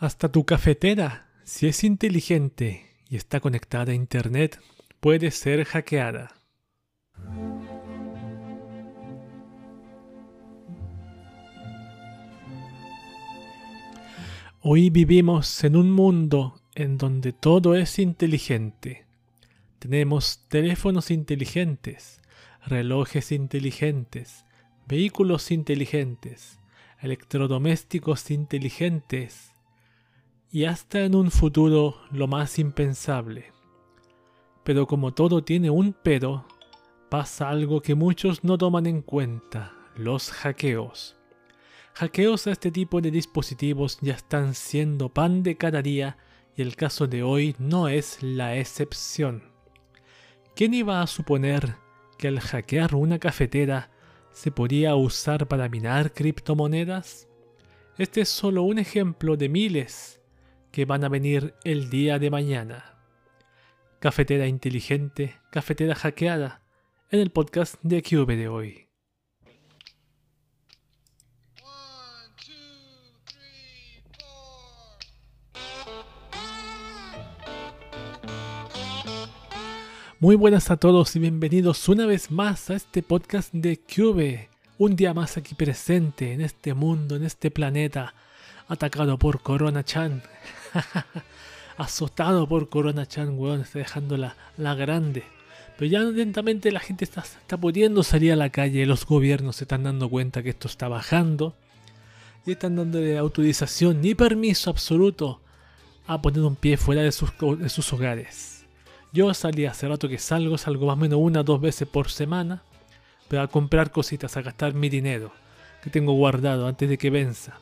Hasta tu cafetera, si es inteligente y está conectada a Internet, puede ser hackeada. Hoy vivimos en un mundo en donde todo es inteligente. Tenemos teléfonos inteligentes, relojes inteligentes, vehículos inteligentes, electrodomésticos inteligentes y hasta en un futuro lo más impensable. Pero como todo tiene un pero, pasa algo que muchos no toman en cuenta, los hackeos. Hackeos a este tipo de dispositivos ya están siendo pan de cada día y el caso de hoy no es la excepción. ¿Quién iba a suponer que al hackear una cafetera se podía usar para minar criptomonedas? Este es solo un ejemplo de miles que van a venir el día de mañana. Cafetera inteligente, cafetera hackeada, en el podcast de QV de hoy. Muy buenas a todos y bienvenidos una vez más a este podcast de Cube. Un día más aquí presente en este mundo, en este planeta, atacado por Corona Chan. Azotado por Corona Chan, weón, está dejando la, grande. Pero ya lentamente la gente está, está pudiendo salir a la calle, los gobiernos se están dando cuenta que esto está bajando. Y están dándole autorización ni permiso absoluto a poner un pie fuera de sus, de sus hogares. Yo salí hace rato que salgo, salgo más o menos una o dos veces por semana, pero a comprar cositas, a gastar mi dinero que tengo guardado antes de que venza.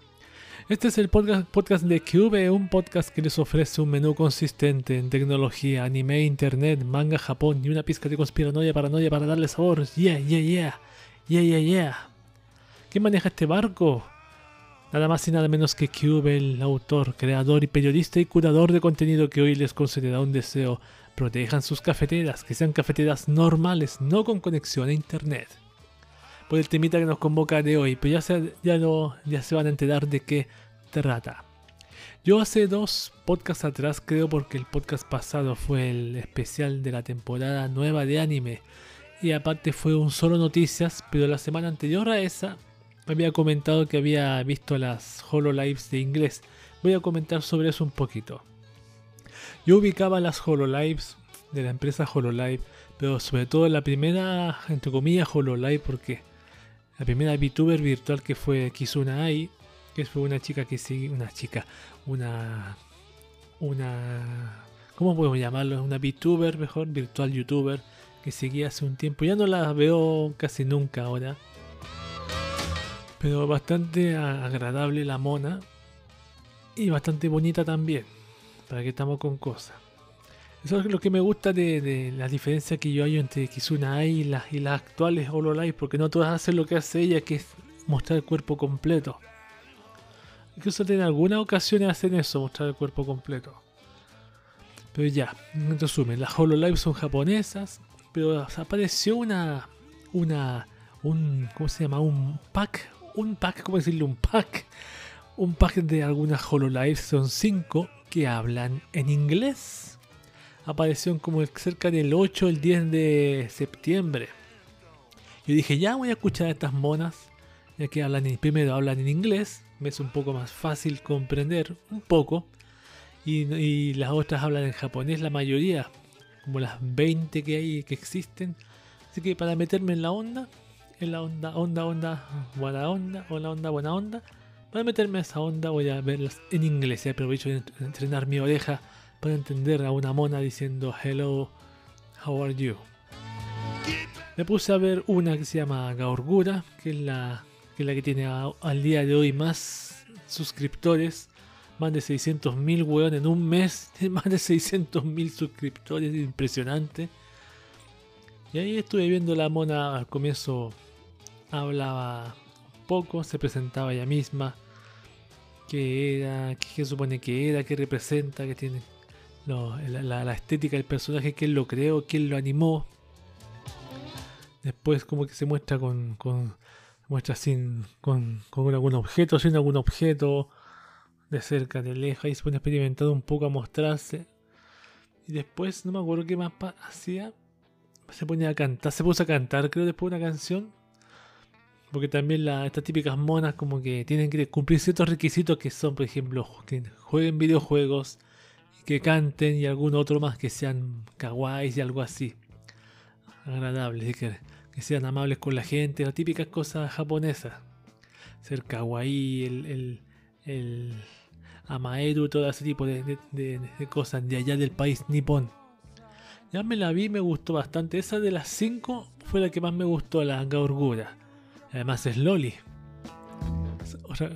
Este es el podcast, de Cube, un podcast que les ofrece un menú consistente en tecnología, anime, internet, manga, Japón y una pizca de conspiranoia, paranoia para darle sabor. Yeah, yeah, yeah. Yeah, yeah, yeah. ¿Quién maneja este barco? Nada más y nada menos que Cube, el autor, creador y periodista y curador de contenido que hoy les concederá un deseo Protejan sus cafeteras, que sean cafeteras normales, no con conexión a internet. Por el temita que nos convoca de hoy, pero ya se, ya, ya se van a enterar de qué trata. Yo hace dos podcasts atrás, creo porque el podcast pasado fue el especial de la temporada nueva de anime. Y aparte fue un solo noticias, pero la semana anterior a esa me había comentado que había visto las HoloLives de inglés. Voy a comentar sobre eso un poquito. Yo ubicaba las HoloLives de la empresa HoloLive, pero sobre todo la primera, entre comillas, HoloLive, porque la primera VTuber virtual que fue Kizuna Ai, que fue una chica que sigue, una chica, una, una, ¿cómo podemos llamarlo? Una VTuber, mejor, virtual YouTuber, que seguía hace un tiempo. Ya no la veo casi nunca ahora. Pero bastante agradable la mona. Y bastante bonita también para que estamos con cosas. Eso es lo que me gusta de, la diferencia que yo hay entre Kizuna Ai y las, actuales HoloLive, porque no todas hacen lo que hace ella, que es mostrar el cuerpo completo. Incluso en algunas ocasiones hacen eso, mostrar el cuerpo completo. Pero ya, en resumen, las HoloLive son japonesas, pero apareció una, una, un, ¿cómo se llama? Un pack, un pack, ¿cómo decirle? Un pack, un pack de algunas HoloLive, son cinco, que hablan en inglés. Apareció como cerca del 8 o el 10 de septiembre. Yo dije, ya voy a escuchar a estas monas, ya que hablan en, primero hablan en inglés, me es un poco más fácil comprender, un poco, y, las otras hablan en japonés, la mayoría, como las 20 que hay, que existen. Así que para meterme en la onda, en la onda, onda, onda, buena onda, o la onda, buena onda, para meterme a esa onda voy a verlas en inglés y aprovecho de entrenar mi oreja para entender a una mona diciendo hello, how are you. Me puse a ver una que se llama Gaorgura, que es la que, la que tiene al día de hoy más suscriptores. Más de 600.000 weón en un mes. Más de 600.000 suscriptores. Impresionante. Y ahí estuve viendo la mona al comienzo. Hablaba poco, se presentaba ella misma, qué era, qué, supone que era, qué representa, qué tiene la, estética del personaje, quién lo creó, quién lo animó. Después como que se muestra con, con muestra sin con, con algún objeto, sin algún objeto. de cerca, de lejos, y se pone experimentando un poco a mostrarse. Y después, no me acuerdo qué más hacía. Se ponía a cantar, se puso a cantar, creo, después una canción. Porque también la, estas típicas monas como que tienen que cumplir ciertos requisitos que son, por ejemplo, que jueguen videojuegos, que canten y algún otro más que sean kawaiis y algo así. Agradables, que, sean amables con la gente, las típicas cosas japonesas. Ser kawaii, el, el, el amaeru, todo ese tipo de, cosas de allá del país nipón. Ya me la vi, me gustó bastante. Esa de las 5 fue la que más me gustó, la Gaurgura. Además es Loli.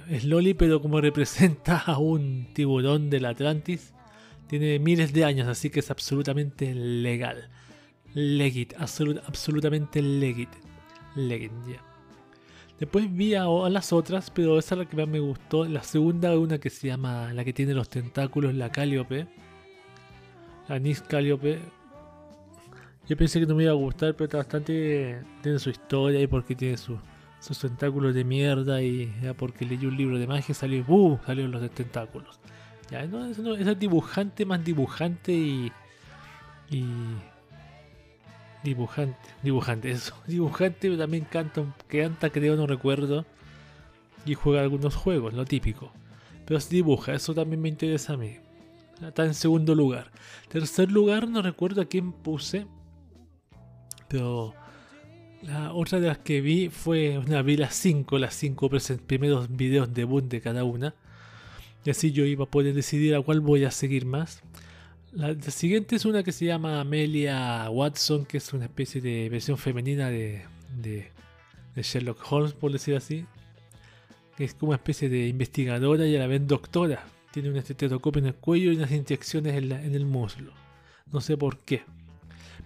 es Loli, pero como representa a un tiburón del Atlantis, tiene miles de años, así que es absolutamente legal. Legit, absolutamente legit. Legit, ya. Después vi a, las otras, pero esa es la que más me gustó. La segunda, una que se llama, la que tiene los tentáculos, la Calliope. La Nis Calliope. Yo pensé que no me iba a gustar, pero está bastante. Tiene su historia y porque tiene sus tentáculos de mierda. Y ya porque leí un libro de magia salió. ¡Uh! Salieron los tentáculos. Ya, no, es dibujante más dibujante y. Y Dibujante, dibujante, eso. Dibujante también canta, canta, creo, no recuerdo. Y juega algunos juegos, lo típico. Pero se dibuja, eso también me interesa a mí. Está en segundo lugar. Tercer lugar, no recuerdo a quién puse. Pero la otra de las que vi fue una vi las 5, las 5 primeros videos debut de cada una. Y así yo iba a poder decidir a cuál voy a seguir más. La, siguiente es una que se llama Amelia Watson, que es una especie de versión femenina de, de, Sherlock Holmes, por decir así. Es como una especie de investigadora y a la vez doctora. Tiene un estetoscopio en el cuello y unas inyecciones en, el muslo. No sé por qué.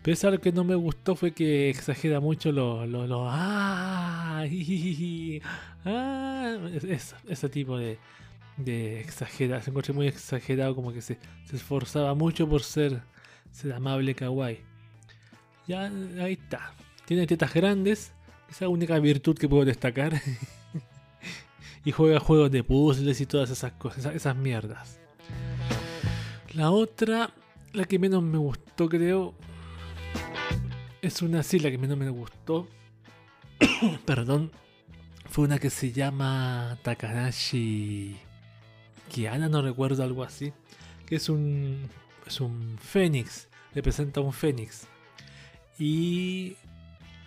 Pero eso lo que no me gustó fue que exagera mucho lo, lo, ¡ah! ¡ah! ese tipo de, de exagerar, se encontré muy exagerado, como que se, esforzaba mucho por ser, ser amable kawaii. Ya ahí está. Tiene tetas grandes, es la única virtud que puedo destacar. y juega juegos de puzzles y todas esas cosas, esas, mierdas. La otra, la que menos me gustó, creo, es una sí, la que menos me gustó. Perdón. Fue una que se llama Takanashi Kiana, no recuerdo algo así, que es un, es un fénix, representa un fénix. Y,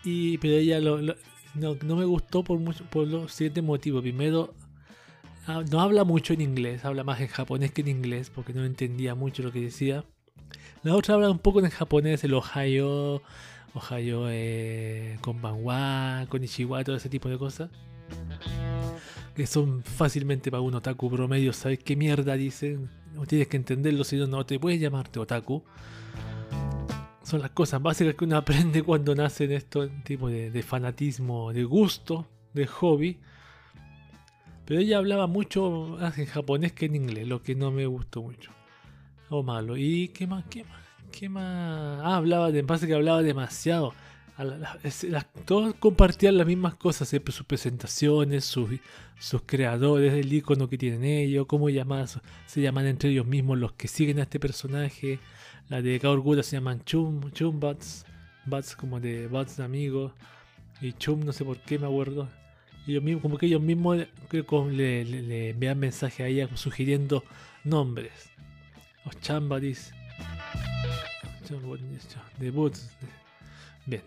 y pero ella lo, no, me gustó por, mucho, por los siguientes motivos. Primero, ah, no habla mucho en inglés, habla más en japonés que en inglés, porque no entendía mucho lo que decía. La otra habla un poco en japonés, el Ohio, Ohio eh, con Banwa, con Ichiwa, todo ese tipo de cosas que son fácilmente para un otaku promedio, ¿sabes qué mierda dicen? No tienes que entenderlo, si no, no te puedes llamarte otaku. Son las cosas básicas que uno aprende cuando nace en este tipo de, fanatismo, de gusto, de hobby. Pero ella hablaba mucho más en japonés que en inglés, lo que no me gustó mucho. O malo. ¿Y qué más? ¿Qué más? ¿Qué más? Ah, hablaba de. Pasa que hablaba demasiado todos compartían las mismas cosas, sus presentaciones, sus, sus creadores, el icono que tienen ellos, cómo se llaman entre ellos mismos los que siguen a este personaje. La de Kaorgura se llaman Chum, Chum Bats, como de Bats de amigos, y Chum no sé por qué me acuerdo. Ellos mismos, como que ellos mismos le, le, envían mensajes a ella sugiriendo nombres. Los Chambadis. De Boots. Bien.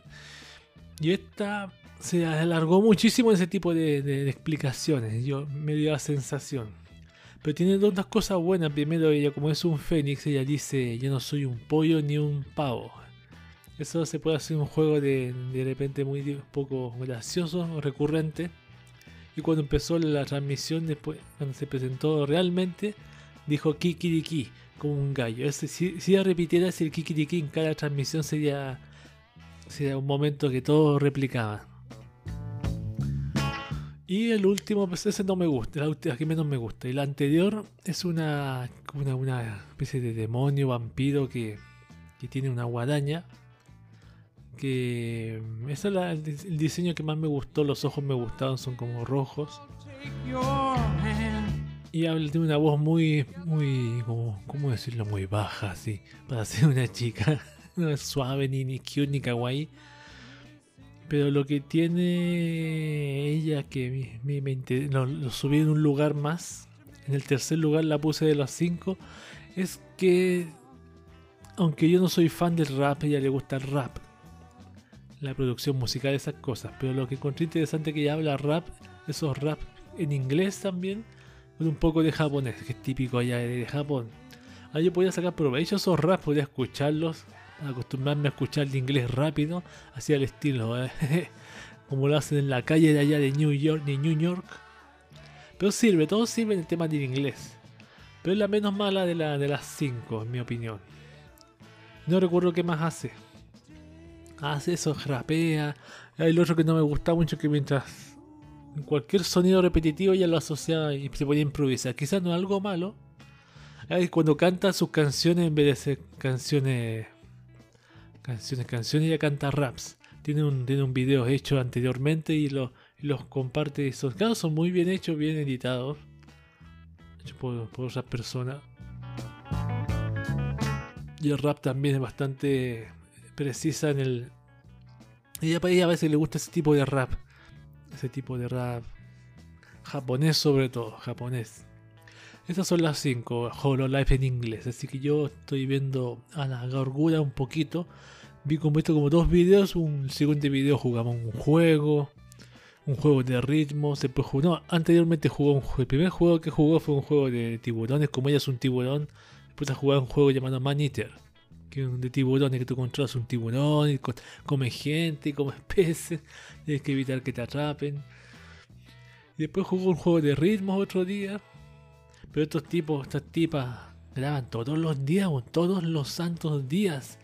Y esta se alargó muchísimo ese tipo de, explicaciones. Yo me dio la sensación. Pero tiene dos cosas buenas. Primero, ella como es un fénix, ella dice, yo no soy un pollo ni un pavo. Eso se puede hacer un juego de, de repente muy poco gracioso, recurrente. Y cuando empezó la transmisión, después, cuando se presentó realmente, dijo kikiriki, como un gallo. si, si ella repitiera ese kikiriki en cada transmisión sería Sería un momento que todo replicaba. Y el último, pues ese no me gusta, la que menos me gusta. Y la anterior es una, una, especie de demonio, vampiro que, que tiene una guadaña. Que ese es el diseño que más me gustó, los ojos me gustaron, son como rojos. Y tiene una voz muy, muy, como, ¿cómo decirlo? Muy baja, así, para ser una chica. No es suave, ni, ni cute, ni kawaii. Pero lo que tiene ella, que me, me, lo, subí en un lugar más, en el tercer lugar la puse de los cinco, es que, aunque yo no soy fan del rap, ella le gusta el rap. La producción musical, esas cosas. Pero lo que encontré interesante que ella habla rap, esos rap en inglés también, con un poco de japonés, que es típico allá de Japón. Ahí yo podía sacar provecho esos rap, podía escucharlos, acostumbrarme a escuchar el inglés rápido, así al estilo, ¿eh? como lo hacen en la calle de allá de New York, de New York. Pero sirve, todo sirve en el tema del inglés. Pero es la menos mala de, la, de las 5, en mi opinión. No recuerdo qué más hace. Hace eso, rapea. Hay el otro que no me gusta mucho que mientras cualquier sonido repetitivo ya lo asocia y se podía improvisar. Quizás no es algo malo. Cuando canta sus canciones en vez de ser canciones canciones, canciones ya canta raps. Tiene un, tiene un video hecho anteriormente y, lo, los comparte. Son, claro, son muy bien hechos, bien editados. Hechos por, por otras personas. Y el rap también es bastante precisa en el. Y a ella a veces le gusta ese tipo de rap. Ese tipo de rap. Japonés sobre todo, japonés. Esas son las 5, Hololive en inglés. Así que yo estoy viendo a la gargura un poquito. Vi como esto como dos videos. Un segundo video jugamos un juego. Un juego de ritmo. Jugó, no, anteriormente jugó un juego. El primer juego que jugó fue un juego de tiburones. Como ella es un tiburón. Después ha jugado un juego llamado Man Eater. Que es de tiburones que tú controlas un tiburón. Y come gente, come peces. Tienes que evitar que te atrapen. Y después jugó un juego de ritmo otro día pero estos tipos, estas tipas, graban todos los días, todos los santos días.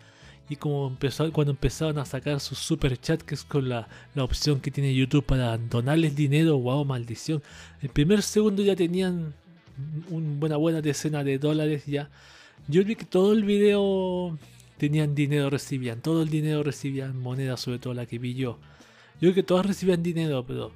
Y como empezó, cuando empezaron a sacar su super chat, que es con la, opción que tiene YouTube para donarles dinero, wow, maldición. El primer segundo ya tenían una buena decena de dólares ya. Yo vi que todo el video tenían dinero, recibían, todo el dinero recibían moneda, sobre todo la que vi yo. Yo creo que todas recibían dinero, pero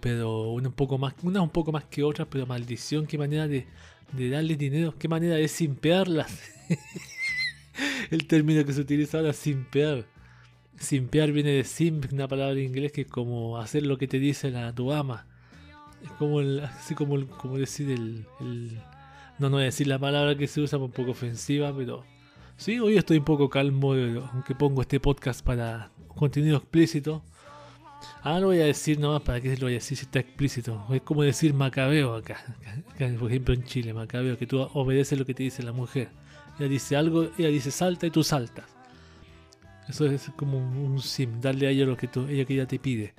pero una un poco más, una un poco más que otra, pero maldición, qué manera de, darle dinero, qué manera de simpearlas. el término que se utiliza ahora, simpear. Simpear viene de simp, una palabra en inglés que es como hacer lo que te dice la, tu ama. Es como así como, como decir el, No, no voy a decir la palabra que se usa, un poco ofensiva, pero... Sí, hoy estoy un poco calmo, aunque pongo este podcast para contenido explícito. Ah, lo voy a decir nomás para que lo voy a decir si está explícito. Es como decir macabeo acá. Por ejemplo en Chile, macabeo, que tú obedeces lo que te dice la mujer. Ella dice algo, ella dice salta y tú saltas. Eso es como un sim, darle a ella lo que tú, ella que ella te pide.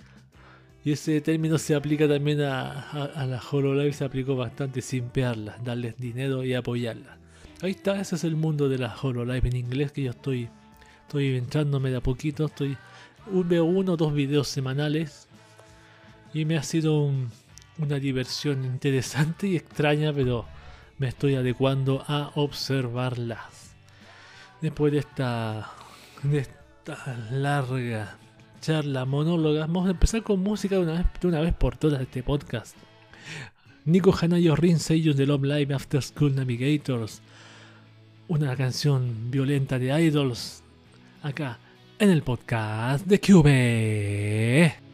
Y ese término se aplica también a, a, la HoloLive, se aplicó bastante, simpearla, darles dinero y apoyarla. Ahí está, ese es el mundo de la HoloLive en inglés que yo estoy, estoy entrándome de a poquito, estoy veo uno o dos videos semanales y me ha sido una diversión interesante y extraña, pero me estoy adecuando a observarlas. Después de esta, de larga charla monóloga, vamos a empezar con música de una vez, de una vez por todas este podcast. Nico Hanayo Rin de Love Live After School Navigators. Una canción violenta de Idols. Acá en el podcast de Cube.「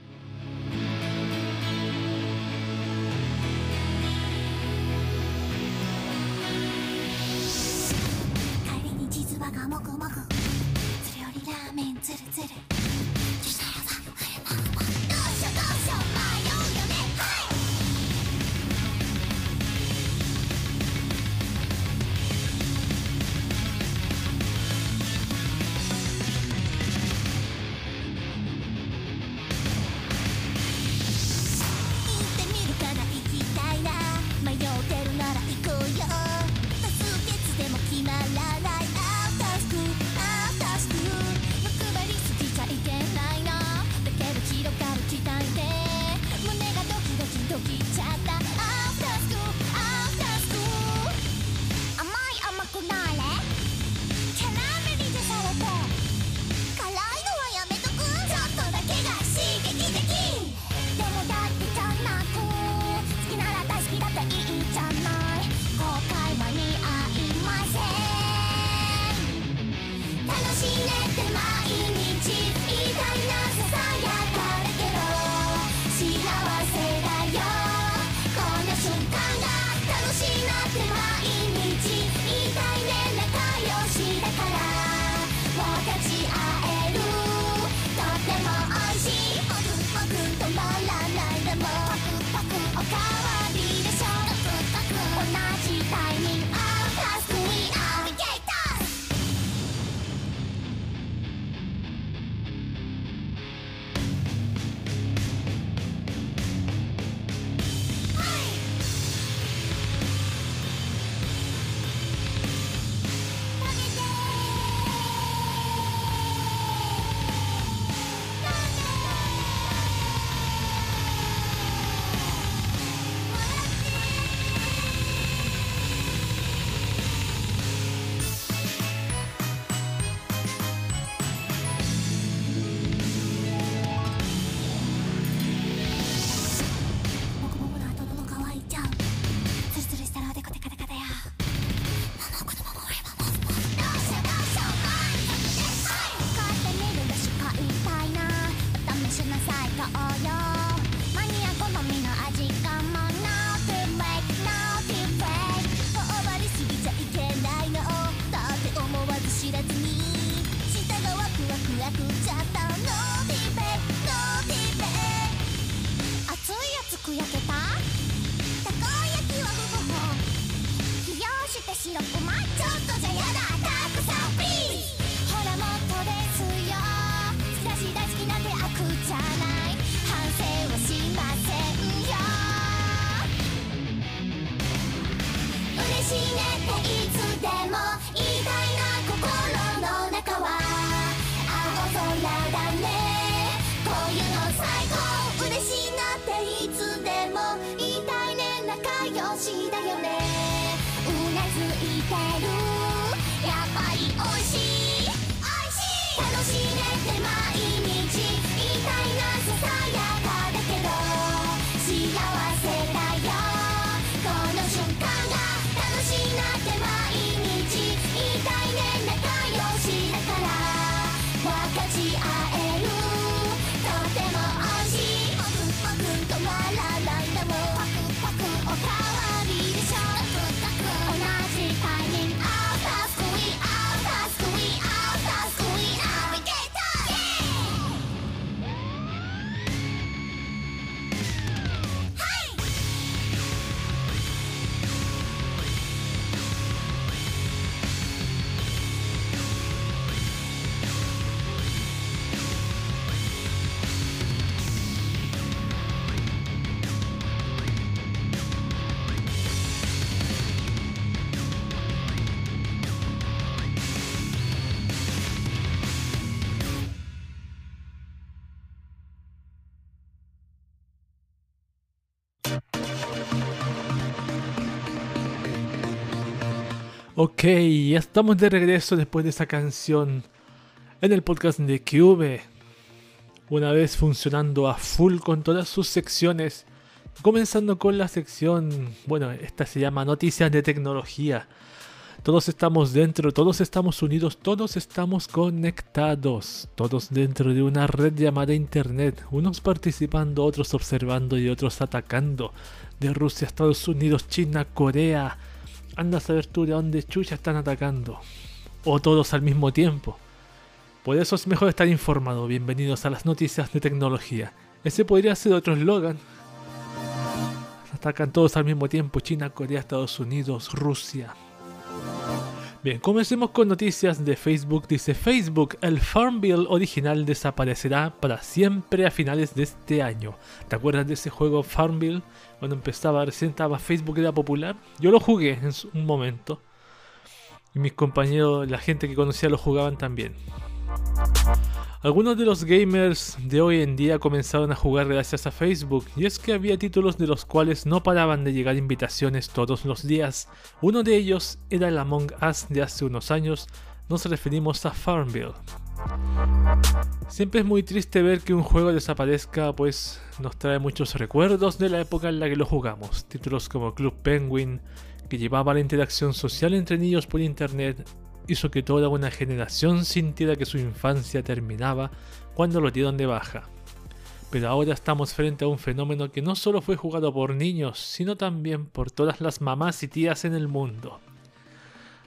Ok, ya estamos de regreso después de esa canción en el podcast de Cube. Una vez funcionando a full con todas sus secciones. Comenzando con la sección, bueno, esta se llama Noticias de Tecnología. Todos estamos dentro, todos estamos unidos, todos estamos conectados, todos dentro de una red llamada Internet, unos participando, otros observando y otros atacando. De Rusia, Estados Unidos, China, Corea, anda a saber tú de dónde chucha están atacando. O todos al mismo tiempo. Por eso es mejor estar informado. Bienvenidos a las noticias de tecnología. Ese podría ser otro eslogan. Atacan todos al mismo tiempo. China, Corea, Estados Unidos, Rusia. Bien, comencemos con noticias de Facebook. Dice Facebook, el Farm Bill original desaparecerá para siempre a finales de este año. ¿Te acuerdas de ese juego Farm Bill? Cuando empezaba, recién estaba Facebook, era popular. Yo lo jugué en un momento. Y mis compañeros, la gente que conocía lo jugaban también. Algunos de los gamers de hoy en día comenzaron a jugar gracias a Facebook, y es que había títulos de los cuales no paraban de llegar invitaciones todos los días. Uno de ellos era el Among Us de hace unos años, nos referimos a Farmville. Siempre es muy triste ver que un juego desaparezca, pues nos trae muchos recuerdos de la época en la que lo jugamos. Títulos como Club Penguin, que llevaba la interacción social entre niños por internet, hizo que toda una generación sintiera que su infancia terminaba cuando lo dieron de baja. Pero ahora estamos frente a un fenómeno que no solo fue jugado por niños, sino también por todas las mamás y tías en el mundo.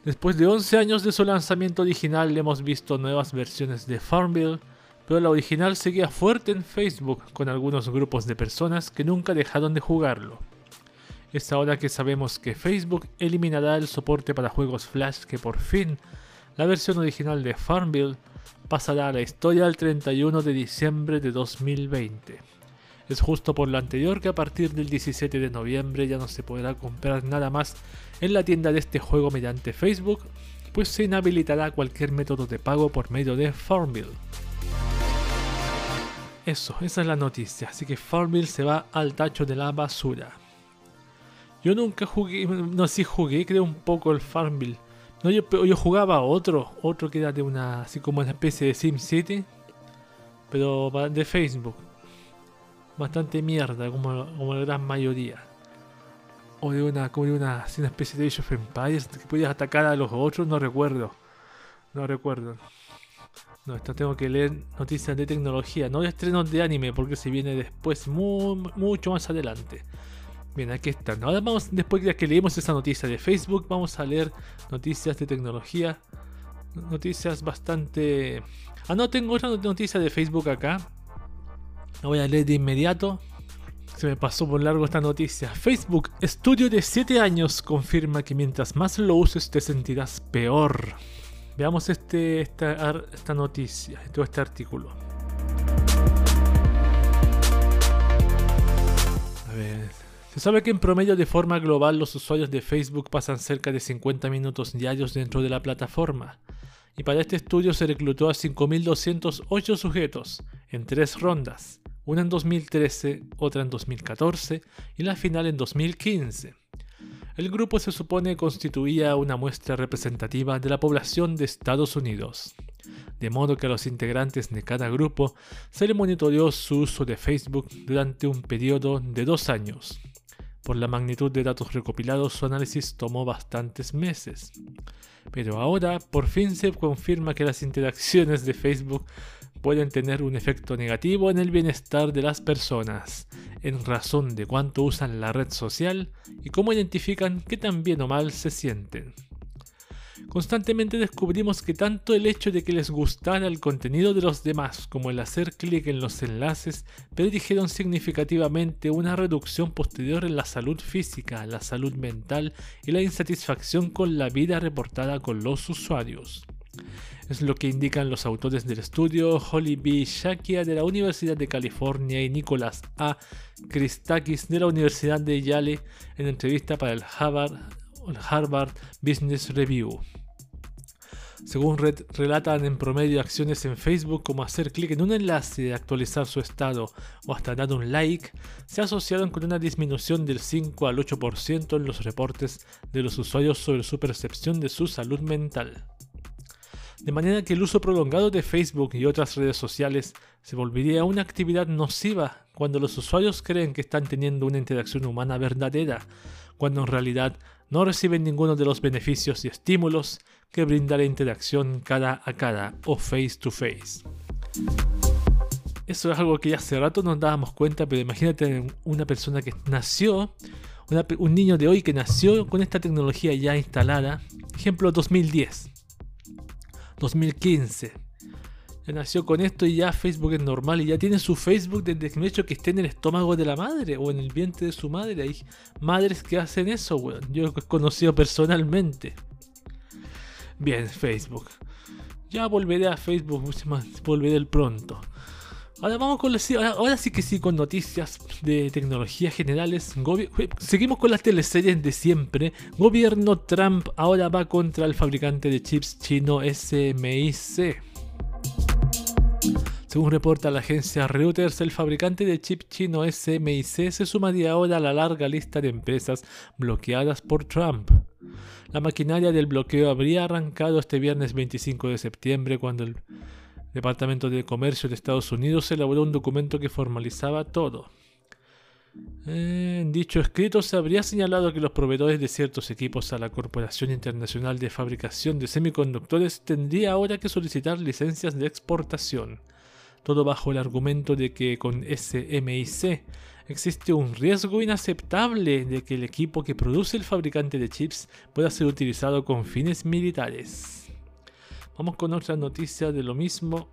Después de 11 años de su lanzamiento original hemos visto nuevas versiones de Farmville, pero la original seguía fuerte en Facebook con algunos grupos de personas que nunca dejaron de jugarlo. Es ahora que sabemos que Facebook eliminará el soporte para juegos Flash que por fin la versión original de Farmville pasará a la historia el 31 de diciembre de 2020. Es justo por lo anterior que a partir del 17 de noviembre ya no se podrá comprar nada más en la tienda de este juego mediante Facebook, pues se inhabilitará cualquier método de pago por medio de Farmville. Eso, esa es la noticia, así que Farmville se va al tacho de la basura. Yo nunca jugué, no sí jugué, creo un poco el Farmville. No, yo, yo jugaba otro, otro que era de una, así como una especie de SimCity, pero de Facebook. Bastante mierda, como, la gran mayoría o de una, como de una, una especie de Age of Empires que podías atacar a los otros, no recuerdo. No recuerdo. No, esto tengo que leer noticias de tecnología, no de estrenos de anime, porque se viene después, mucho más adelante. Bien, aquí están. Ahora vamos, después de que leemos esa noticia de Facebook, vamos a leer noticias de tecnología. Noticias bastante... Ah, no, tengo otra noticia de Facebook acá. La voy a leer de inmediato. Se me pasó por largo esta noticia. Facebook, estudio de 7 años, confirma que mientras más lo uses te sentirás peor. Veamos este, esta, esta noticia, todo este artículo. A ver. Se sabe que en promedio de forma global los usuarios de Facebook pasan cerca de 50 minutos diarios dentro de la plataforma. Y para este estudio se reclutó a 5.208 sujetos en tres rondas una en 2013, otra en 2014 y la final en 2015. El grupo se supone constituía una muestra representativa de la población de Estados Unidos, de modo que a los integrantes de cada grupo se le monitoreó su uso de Facebook durante un periodo de dos años. Por la magnitud de datos recopilados, su análisis tomó bastantes meses. Pero ahora por fin se confirma que las interacciones de Facebook pueden tener un efecto negativo en el bienestar de las personas, en razón de cuánto usan la red social y cómo identifican qué tan bien o mal se sienten. Constantemente descubrimos que tanto el hecho de que les gustara el contenido de los demás como el hacer clic en los enlaces predijeron significativamente una reducción posterior en la salud física, la salud mental y la insatisfacción con la vida reportada con los usuarios. Es lo que indican los autores del estudio Holly B. Shakia de la Universidad de California y Nicholas A. Christakis de la Universidad de Yale en entrevista para el Harvard, Business Review. Según relatan en promedio acciones en Facebook como hacer clic en un enlace actualizar su estado o hasta dar un like, se asociaron con una disminución del 5 al 8% en los reportes de los usuarios sobre su percepción de su salud mental de manera que el uso prolongado de Facebook y otras redes sociales se volvería una actividad nociva cuando los usuarios creen que están teniendo una interacción humana verdadera, cuando en realidad no reciben ninguno de los beneficios y estímulos que brinda la interacción cara a cara o face to face. Eso es algo que ya hace rato nos dábamos cuenta, pero imagínate una persona que nació, un niño de hoy que nació con esta tecnología ya instalada, ejemplo 2010 2015. Nació con esto y ya Facebook es normal y ya tiene su Facebook desde que hecho que esté en el estómago de la madre o en el vientre de su madre. Hay madres que hacen eso, weón. Yo he conocido personalmente. Bien, Facebook. Ya volveré a Facebook, volveré pronto. Ahora vamos con ahora, sí que sí con noticias de tecnología generales. seguimos con las teleseries de siempre. Gobierno Trump ahora va contra el fabricante de chips chino SMIC. Según reporta la agencia Reuters, el fabricante de chip chino SMIC se sumaría ahora a la larga lista de empresas bloqueadas por Trump. La maquinaria del bloqueo habría arrancado este viernes 25 de septiembre cuando el Departamento de Comercio de Estados Unidos elaboró un documento que formalizaba todo. En dicho escrito se habría señalado que los proveedores de ciertos equipos a la Corporación Internacional de Fabricación de Semiconductores tendría ahora que solicitar licencias de exportación. Todo bajo el argumento de que con SMIC existe un riesgo inaceptable de que el equipo que produce el fabricante de chips pueda ser utilizado con fines militares. Vamos con otra noticia de lo mismo.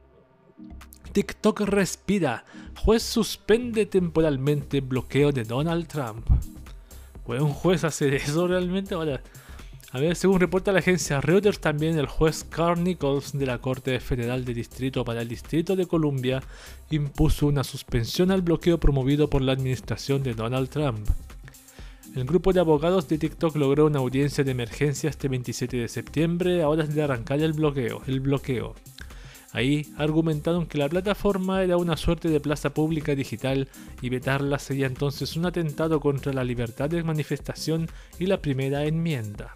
TikTok respira. Juez suspende temporalmente bloqueo de Donald Trump. ¿Puede un juez hacer eso realmente? A ver, según reporta la agencia Reuters, también el juez Carl Nichols de la Corte Federal de Distrito para el Distrito de Columbia impuso una suspensión al bloqueo promovido por la administración de Donald Trump. El grupo de abogados de TikTok logró una audiencia de emergencia este 27 de septiembre a horas de arrancar el bloqueo. El bloqueo. Ahí argumentaron que la plataforma era una suerte de plaza pública digital y vetarla sería entonces un atentado contra la libertad de manifestación y la primera enmienda.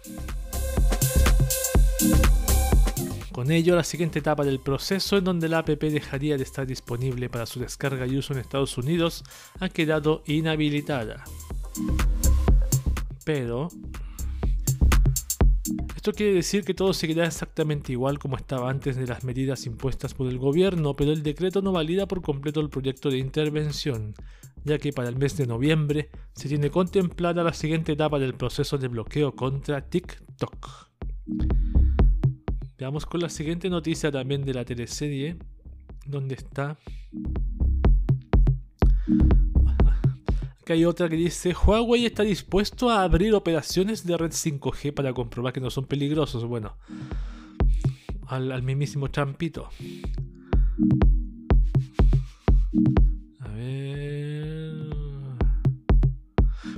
Con ello, la siguiente etapa del proceso en donde la app dejaría de estar disponible para su descarga y uso en Estados Unidos ha quedado inhabilitada. Pero esto quiere decir que todo seguirá exactamente igual como estaba antes de las medidas impuestas por el gobierno, pero el decreto no valida por completo el proyecto de intervención, ya que para el mes de noviembre se tiene contemplada la siguiente etapa del proceso de bloqueo contra TikTok. Veamos con la siguiente noticia también de la teleserie, donde está que hay otra que dice, Huawei está dispuesto a abrir operaciones de red 5G para comprobar que no son peligrosos. Bueno, al, mismísimo champito. A ver...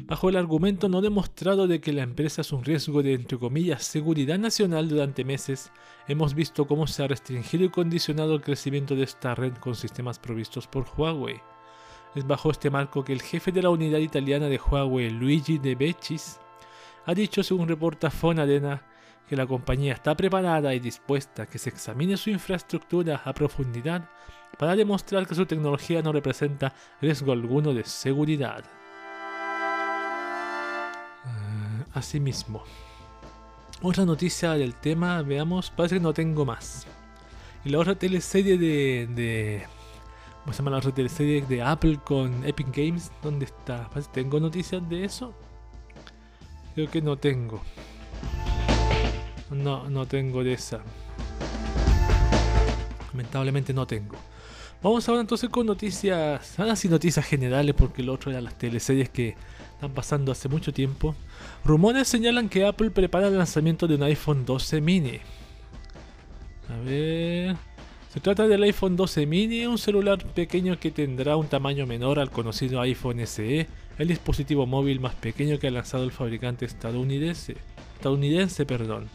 Bajo el argumento no demostrado de que la empresa es un riesgo de, entre comillas, seguridad nacional durante meses, hemos visto cómo se ha restringido y condicionado el crecimiento de esta red con sistemas provistos por Huawei. Es bajo este marco que el jefe de la unidad italiana de Huawei, Luigi De Beccis, ha dicho, según reporta Fonadena, que la compañía está preparada y dispuesta a que se examine su infraestructura a profundidad para demostrar que su tecnología no representa riesgo alguno de seguridad. Uh, asimismo, otra noticia del tema, veamos, parece que no tengo más. Y la otra teleserie de ¿Cómo se llama la otra serie de Apple con Epic Games? ¿Dónde está? ¿Tengo noticias de eso? Creo que no tengo. No, no tengo de esa. Lamentablemente no tengo. Vamos ahora entonces con noticias, ahora sí noticias generales porque lo otro eran las teleseries que están pasando hace mucho tiempo. Rumores señalan que Apple prepara el lanzamiento de un iPhone 12 mini. A ver... Se trata del iPhone 12 mini, un celular pequeño que tendrá un tamaño menor al conocido iPhone SE, el dispositivo móvil más pequeño que ha lanzado el fabricante estadounidense. estadounidense perdón.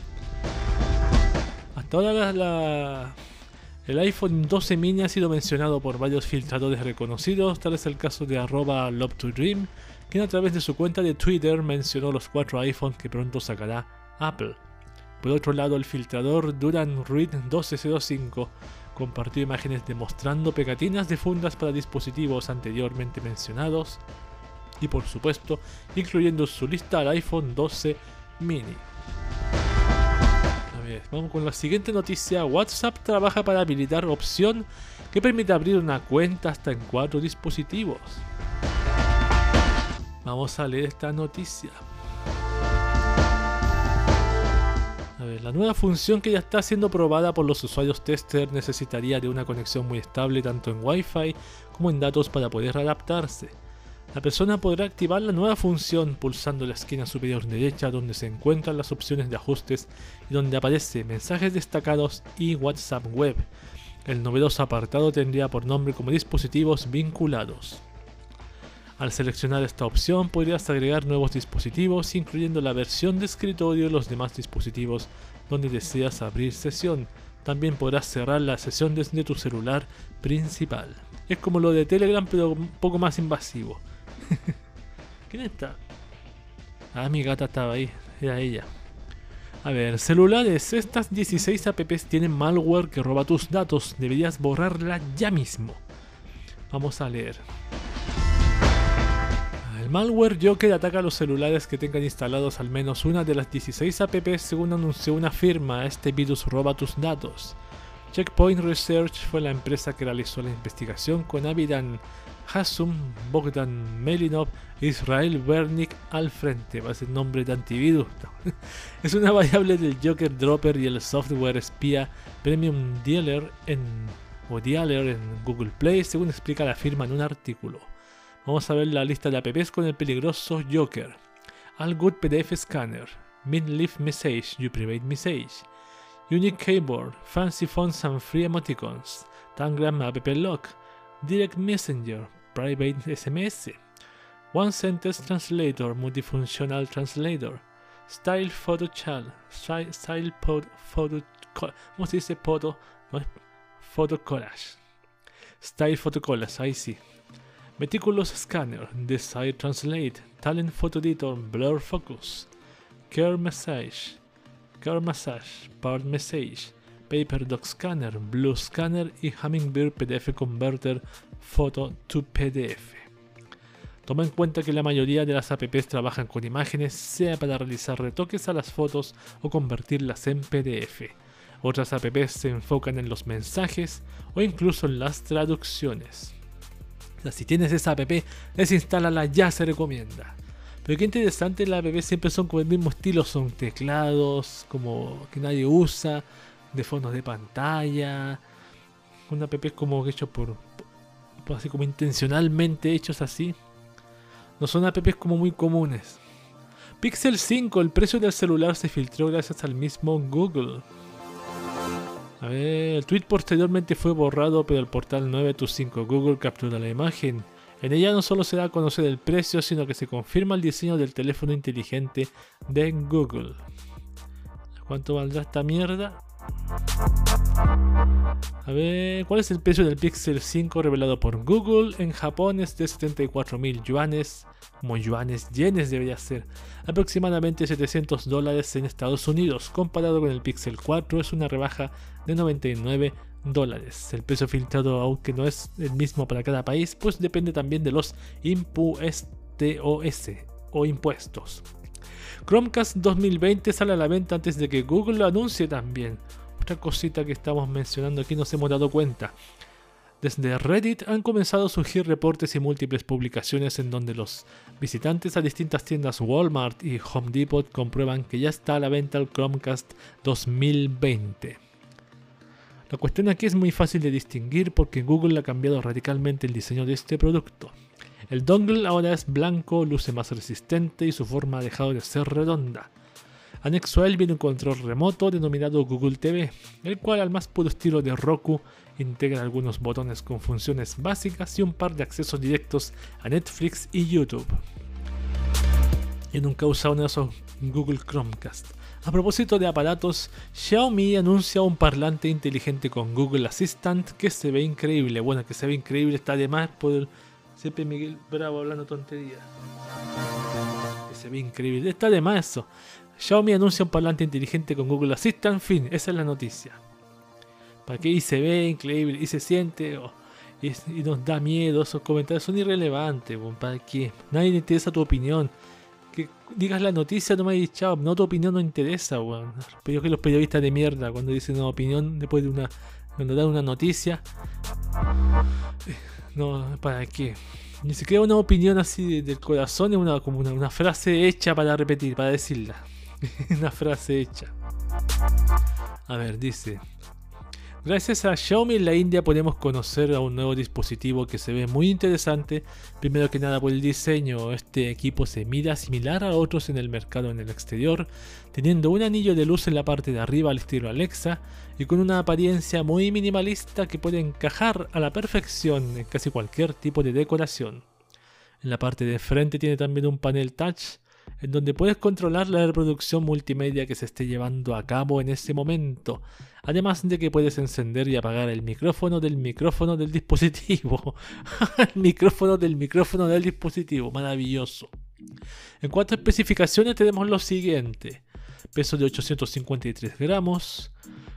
Hasta ahora el iPhone 12 mini ha sido mencionado por varios filtradores reconocidos, tal es el caso de arroba Love to Dream, quien a través de su cuenta de Twitter mencionó los cuatro iPhones que pronto sacará Apple. Por otro lado, el filtrador Duran Reed 1205 compartió imágenes demostrando pegatinas de fundas para dispositivos anteriormente mencionados y por supuesto incluyendo su lista al iPhone 12 mini. Vamos con la siguiente noticia. WhatsApp trabaja para habilitar opción que permite abrir una cuenta hasta en cuatro dispositivos. Vamos a leer esta noticia. La nueva función que ya está siendo probada por los usuarios tester necesitaría de una conexión muy estable tanto en Wi-Fi como en datos para poder adaptarse. La persona podrá activar la nueva función pulsando la esquina superior derecha donde se encuentran las opciones de ajustes y donde aparece mensajes destacados y WhatsApp web. El novedoso apartado tendría por nombre como dispositivos vinculados. Al seleccionar esta opción podrías agregar nuevos dispositivos, incluyendo la versión de escritorio y los demás dispositivos donde deseas abrir sesión. También podrás cerrar la sesión desde tu celular principal. Es como lo de Telegram, pero un poco más invasivo. ¿Quién está? Ah, mi gata estaba ahí, era ella. A ver, celulares. Estas 16 apps tienen malware que roba tus datos. Deberías borrarla ya mismo. Vamos a leer. El malware Joker ataca los celulares que tengan instalados al menos una de las 16 apps según anunció una firma. Este virus roba tus datos. Checkpoint Research fue la empresa que realizó la investigación con Avidan Hasum, Bogdan Melinov Israel Bernick al frente. Va a ser nombre de antivirus. es una variable del Joker Dropper y el software espía Premium Dealer Dealer en Google Play, según explica la firma en un artículo. Vamos a ver la lista de apps con el peligroso Joker. All Good PDF Scanner, Min Leaf Message, You Private Message, Unique Keyboard, Fancy Fonts and Free Emoticons, Tangram App Lock, Direct Messenger, Private SMS, One Sentence Translator, Multifunctional Translator, Style Photo Chal, Style Photo, ¿cómo se dice photo? Photo Collage. Style Photo Collage, ahí sí. Meticulous Scanner, Desire Translate, Talent Photo Editor, Blur Focus, Care Message, Care Massage, Part Message, Paper Doc Scanner, Blue Scanner y Hummingbird PDF Converter Photo to PDF. Toma en cuenta que la mayoría de las apps trabajan con imágenes, sea para realizar retoques a las fotos o convertirlas en PDF. Otras apps se enfocan en los mensajes o incluso en las traducciones. Si tienes esa app, desinstálala, ya se recomienda. Pero qué interesante, las app siempre son como el mismo estilo, son teclados, como que nadie usa, de fondos de pantalla. Una app como hecho por, así como intencionalmente hechos así. No son apps como muy comunes. Pixel 5, el precio del celular se filtró gracias al mismo Google. A ver, el tweet posteriormente fue borrado, pero el portal 925 Google captura la imagen. En ella no solo se da a conocer el precio, sino que se confirma el diseño del teléfono inteligente de Google. ¿Cuánto valdrá esta mierda? A ver, ¿cuál es el precio del Pixel 5 revelado por Google? En Japón es de 74.000 yuanes, como yuanes, yenes debería ser, aproximadamente 700 dólares en Estados Unidos. Comparado con el Pixel 4 es una rebaja de 99 dólares. El precio filtrado, aunque no es el mismo para cada país, pues depende también de los impuestos o impuestos. Chromecast 2020 sale a la venta antes de que Google lo anuncie también. Otra cosita que estamos mencionando aquí nos hemos dado cuenta. Desde Reddit han comenzado a surgir reportes y múltiples publicaciones en donde los visitantes a distintas tiendas Walmart y Home Depot comprueban que ya está a la venta el Chromecast 2020. La cuestión aquí es muy fácil de distinguir porque Google ha cambiado radicalmente el diseño de este producto. El dongle ahora es blanco, luce más resistente y su forma ha dejado de ser redonda. Anexo a él viene un control remoto denominado Google TV, el cual al más puro estilo de Roku integra algunos botones con funciones básicas y un par de accesos directos a Netflix y YouTube. Yo nunca he usado uno de esos Google Chromecast. A propósito de aparatos, Xiaomi anuncia un parlante inteligente con Google Assistant que se ve increíble. Bueno, que se ve increíble está de más por Siempre Miguel Bravo hablando tonterías. Se ve increíble. Está de más eso. Xiaomi anuncia un parlante inteligente con Google Assistant. En fin, esa es la noticia. ¿Para qué? Y se ve increíble. Y se siente. y, nos da miedo. Esos comentarios son irrelevantes. ¿Para qué? Nadie le interesa tu opinión. Que digas la noticia, no me digas chao. No, tu opinión no interesa, weón. Pero que los periodistas de mierda, cuando dicen una opinión después de una. Cuando dan una noticia. No, ¿para qué? Ni siquiera una opinión así del corazón, es una, como una, frase hecha para repetir, para decirla. una frase hecha. A ver, dice. Gracias a Xiaomi en la India podemos conocer a un nuevo dispositivo que se ve muy interesante. Primero que nada por el diseño, este equipo se mira similar a otros en el mercado en el exterior, teniendo un anillo de luz en la parte de arriba al estilo Alexa y con una apariencia muy minimalista que puede encajar a la perfección en casi cualquier tipo de decoración. En la parte de frente tiene también un panel touch en donde puedes controlar la reproducción multimedia que se esté llevando a cabo en ese momento, además de que puedes encender y apagar el micrófono del micrófono del dispositivo. el micrófono del micrófono del dispositivo, maravilloso. En cuanto a especificaciones tenemos lo siguiente. Peso de 853 gramos,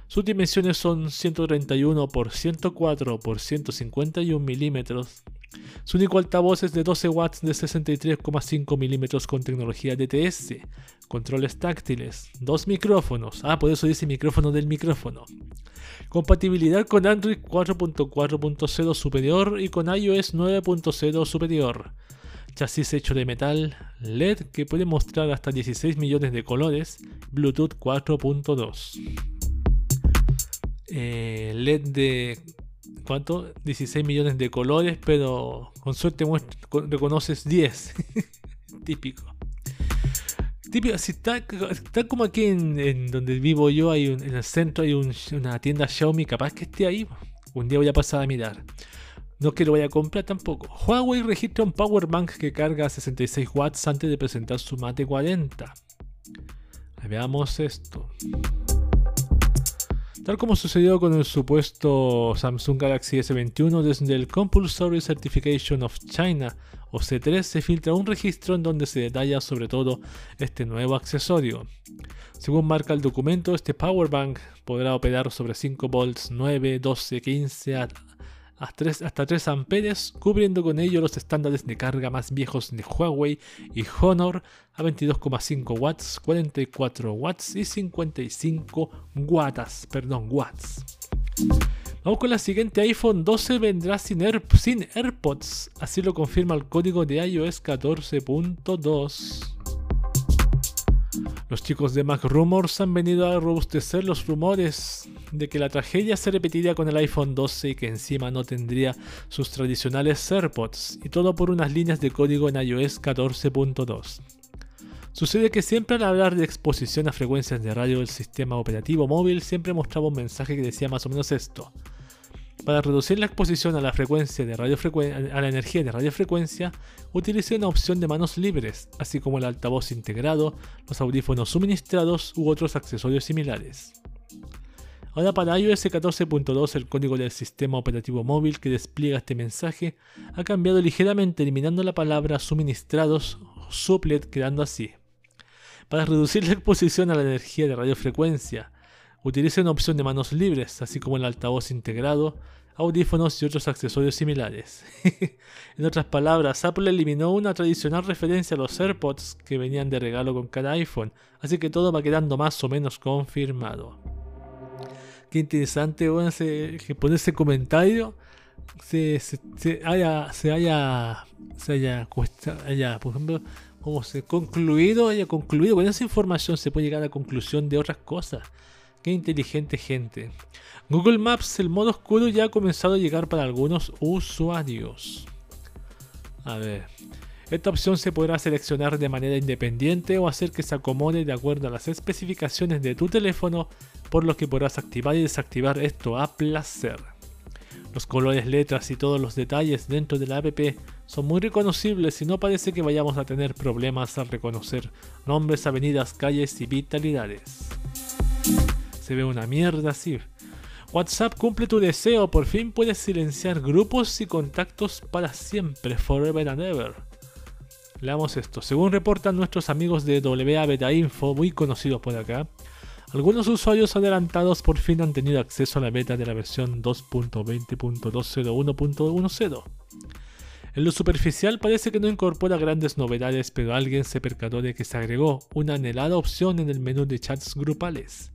sus dimensiones son 131 x 104 x 151 milímetros, su único altavoz es de 12 watts de 63,5 milímetros con tecnología DTS, controles táctiles, dos micrófonos, ah, por eso dice micrófono del micrófono, Compatibilidad con Android 4.4.0 superior y con iOS 9.0 superior. Chasis hecho de metal LED que puede mostrar hasta 16 millones de colores. Bluetooth 4.2. Eh, LED de ¿cuánto? 16 millones de colores, pero con suerte reconoces 10. Típico. Típico, si está, como aquí en, donde vivo yo, hay en el centro hay una tienda Xiaomi, capaz que esté ahí. Un día voy a pasar a mirar. No que lo vaya a comprar tampoco. Huawei registra un power bank que carga 66 watts antes de presentar su Mate 40. Veamos esto. Tal como sucedió con el supuesto Samsung Galaxy S21, desde el Compulsory Certification of China, o C3, se filtra un registro en donde se detalla sobre todo este nuevo accesorio. Según marca el documento, este Power Bank podrá operar sobre 5 volts, 9, 12, 15 hasta 3 amperes, cubriendo con ello los estándares de carga más viejos de Huawei y Honor a 22,5 watts, 44 watts y 55 watts. Perdón, watts. Vamos con la siguiente, iPhone 12 vendrá sin, sin AirPods, así lo confirma el código de iOS 14.2. Los chicos de Mac Rumors han venido a robustecer los rumores de que la tragedia se repetiría con el iPhone 12 y que encima no tendría sus tradicionales AirPods, y todo por unas líneas de código en iOS 14.2. Sucede que siempre al hablar de exposición a frecuencias de radio del sistema operativo móvil siempre mostraba un mensaje que decía más o menos esto. Para reducir la exposición a la frecuencia de energía de radiofrecuencia, utilicé una opción de manos libres, así como el altavoz integrado, los audífonos suministrados u otros accesorios similares. Ahora para iOS 14.2 el código del sistema operativo móvil que despliega este mensaje ha cambiado ligeramente eliminando la palabra suministrados suplet quedando así. Para reducir la exposición a la energía de radiofrecuencia, Utilice una opción de manos libres, así como el altavoz integrado, audífonos y otros accesorios similares. en otras palabras, Apple eliminó una tradicional referencia a los AirPods que venían de regalo con cada iPhone, así que todo va quedando más o menos confirmado. Qué interesante bueno, que por ese comentario se, haya, se concluido, haya concluido, con esa información se puede llegar a la conclusión de otras cosas. Qué inteligente gente. Google Maps, el modo oscuro ya ha comenzado a llegar para algunos usuarios. A ver. Esta opción se podrá seleccionar de manera independiente o hacer que se acomode de acuerdo a las especificaciones de tu teléfono, por lo que podrás activar y desactivar esto a placer. Los colores, letras y todos los detalles dentro de la app son muy reconocibles y no parece que vayamos a tener problemas al reconocer nombres, avenidas, calles y vitalidades se ve una mierda así. WhatsApp cumple tu deseo, por fin puedes silenciar grupos y contactos para siempre, forever and ever. Leamos esto. Según reportan nuestros amigos de WA Beta Info, muy conocidos por acá, algunos usuarios adelantados por fin han tenido acceso a la beta de la versión 2.20.201.10. En lo superficial parece que no incorpora grandes novedades, pero alguien se percató de que se agregó una anhelada opción en el menú de chats grupales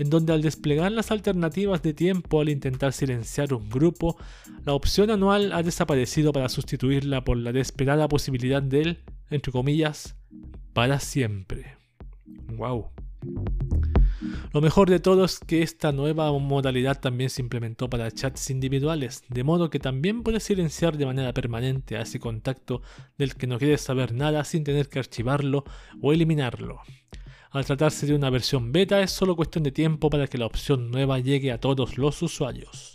en donde al desplegar las alternativas de tiempo al intentar silenciar un grupo, la opción anual ha desaparecido para sustituirla por la desesperada posibilidad del, entre comillas, para siempre. ¡Wow! Lo mejor de todo es que esta nueva modalidad también se implementó para chats individuales, de modo que también puedes silenciar de manera permanente a ese contacto del que no quieres saber nada sin tener que archivarlo o eliminarlo. Al tratarse de una versión beta es solo cuestión de tiempo para que la opción nueva llegue a todos los usuarios.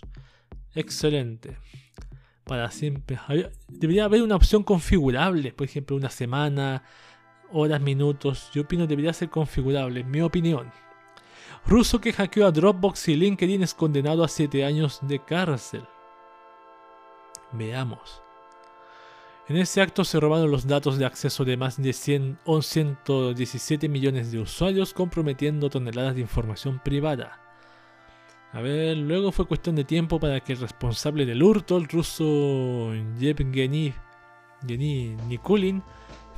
Excelente. Para siempre. Debería haber una opción configurable, por ejemplo, una semana, horas, minutos. Yo opino debería ser configurable, en mi opinión. Ruso que hackeó a Dropbox y LinkedIn es condenado a 7 años de cárcel. Veamos. En ese acto se robaron los datos de acceso de más de 117 millones de usuarios, comprometiendo toneladas de información privada. A ver, luego fue cuestión de tiempo para que el responsable del hurto, el ruso Yevgeny Nikulin,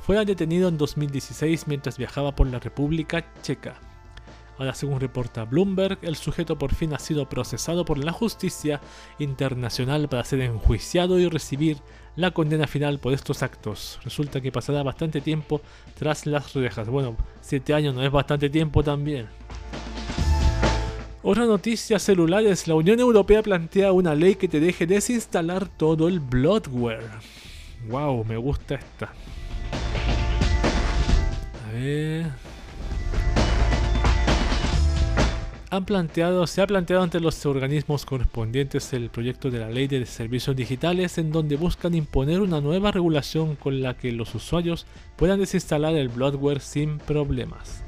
fuera detenido en 2016 mientras viajaba por la República Checa. Ahora, según reporta Bloomberg, el sujeto por fin ha sido procesado por la justicia internacional para ser enjuiciado y recibir la condena final por estos actos. Resulta que pasará bastante tiempo tras las rejas. Bueno, 7 años no es bastante tiempo también. Otra noticia celulares, la Unión Europea plantea una ley que te deje desinstalar todo el bloodware. Wow, me gusta esta. Se ha planteado ante los organismos correspondientes el proyecto de la ley de servicios digitales en donde buscan imponer una nueva regulación con la que los usuarios puedan desinstalar el bloatware sin problemas.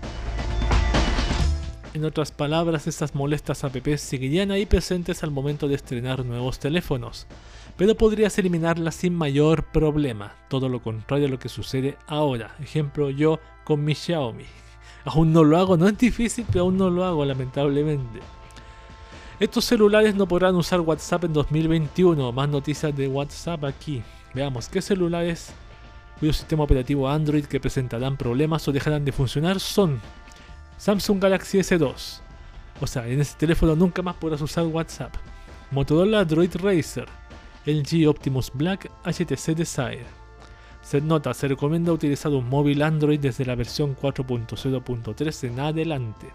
En otras palabras, estas molestas apps seguirían ahí presentes al momento de estrenar nuevos teléfonos, pero podrías eliminarlas sin mayor problema, todo lo contrario a lo que sucede ahora. Ejemplo yo con mi Xiaomi. Aún no lo hago, no es difícil, pero aún no lo hago, lamentablemente. Estos celulares no podrán usar WhatsApp en 2021. Más noticias de WhatsApp aquí. Veamos qué celulares cuyo sistema operativo Android que presentarán problemas o dejarán de funcionar son Samsung Galaxy S2. O sea, en ese teléfono nunca más podrás usar WhatsApp. Motorola Droid Racer, LG Optimus Black, HTC Desire. Se nota, se recomienda utilizar un móvil Android desde la versión 4.0.3 en adelante.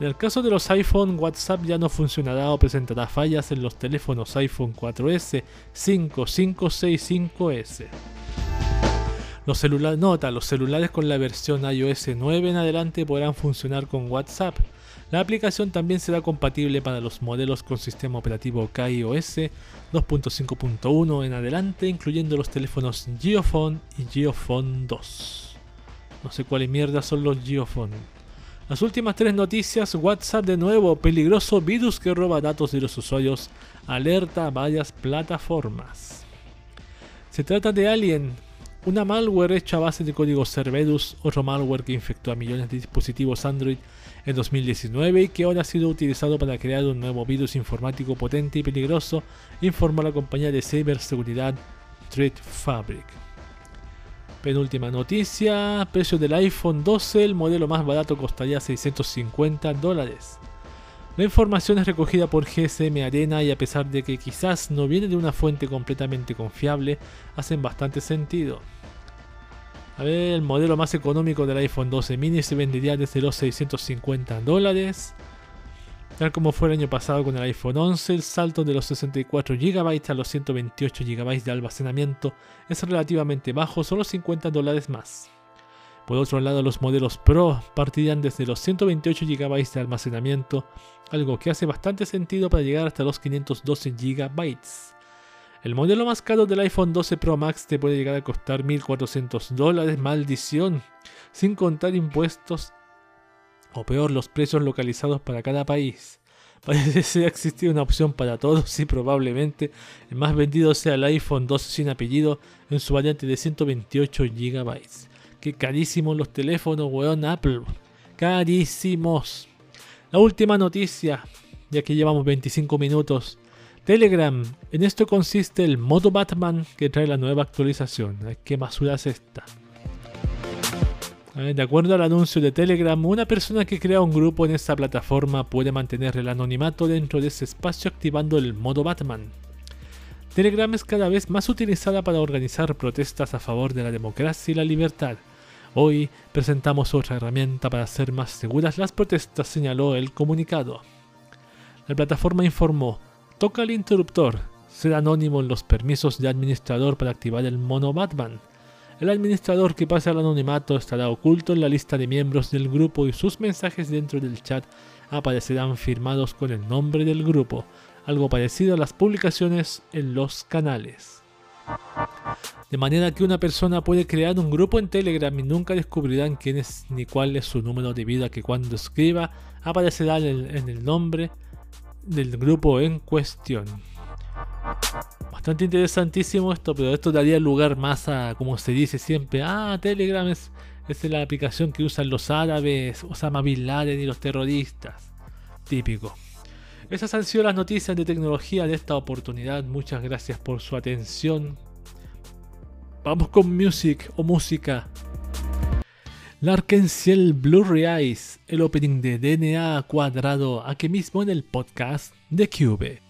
En el caso de los iPhone, WhatsApp ya no funcionará o presentará fallas en los teléfonos iPhone 4S, 5, 5, 6, 5S. Los celulares, nota, los celulares con la versión iOS 9 en adelante podrán funcionar con WhatsApp, la aplicación también será compatible para los modelos con sistema operativo KaiOS 2.5.1 en adelante, incluyendo los teléfonos Geophone y Geophone 2. No sé cuáles mierda son los Geophone. Las últimas tres noticias, WhatsApp de nuevo, peligroso virus que roba datos de los usuarios, alerta a varias plataformas. Se trata de Alien, una malware hecha a base de código Cerberus, otro malware que infectó a millones de dispositivos Android en 2019 y que ahora ha sido utilizado para crear un nuevo virus informático potente y peligroso, informó la compañía de ciberseguridad Threat Fabric. Penúltima noticia, precio del iPhone 12, el modelo más barato costaría 650 dólares. La información es recogida por GSM Arena y a pesar de que quizás no viene de una fuente completamente confiable, hacen bastante sentido. A ver, el modelo más económico del iPhone 12 mini se vendería desde los 650 dólares. Tal como fue el año pasado con el iPhone 11, el salto de los 64 GB a los 128 GB de almacenamiento es relativamente bajo, solo 50 dólares más. Por otro lado, los modelos Pro partirían desde los 128 GB de almacenamiento, algo que hace bastante sentido para llegar hasta los 512 GB. El modelo más caro del iPhone 12 Pro Max te puede llegar a costar 1.400 dólares, maldición, sin contar impuestos o peor los precios localizados para cada país. Parece existir una opción para todos y probablemente el más vendido sea el iPhone 12 sin apellido en su variante de 128 GB. Qué carísimos los teléfonos, weón, Apple. Carísimos. La última noticia, ya que llevamos 25 minutos. Telegram. En esto consiste el modo Batman que trae la nueva actualización. ¿Qué basura es esta? De acuerdo al anuncio de Telegram, una persona que crea un grupo en esta plataforma puede mantener el anonimato dentro de ese espacio activando el modo Batman. Telegram es cada vez más utilizada para organizar protestas a favor de la democracia y la libertad. Hoy presentamos otra herramienta para hacer más seguras las protestas, señaló el comunicado. La plataforma informó, Toca el interruptor. Ser anónimo en los permisos de administrador para activar el mono Batman. El administrador que pase al anonimato estará oculto en la lista de miembros del grupo y sus mensajes dentro del chat aparecerán firmados con el nombre del grupo, algo parecido a las publicaciones en los canales. De manera que una persona puede crear un grupo en Telegram y nunca descubrirán quién es ni cuál es su número debido a que cuando escriba aparecerá en el nombre del grupo en cuestión. Bastante interesantísimo esto, pero esto daría lugar más a, como se dice siempre, ah, Telegram es, es la aplicación que usan los árabes, Osama Bin Laden y los terroristas. Típico. Esas han sido las noticias de tecnología de esta oportunidad. Muchas gracias por su atención. Vamos con music o música. Larkensiel Blurry Eyes, el opening de DNA cuadrado, aquí mismo en el podcast de Cube.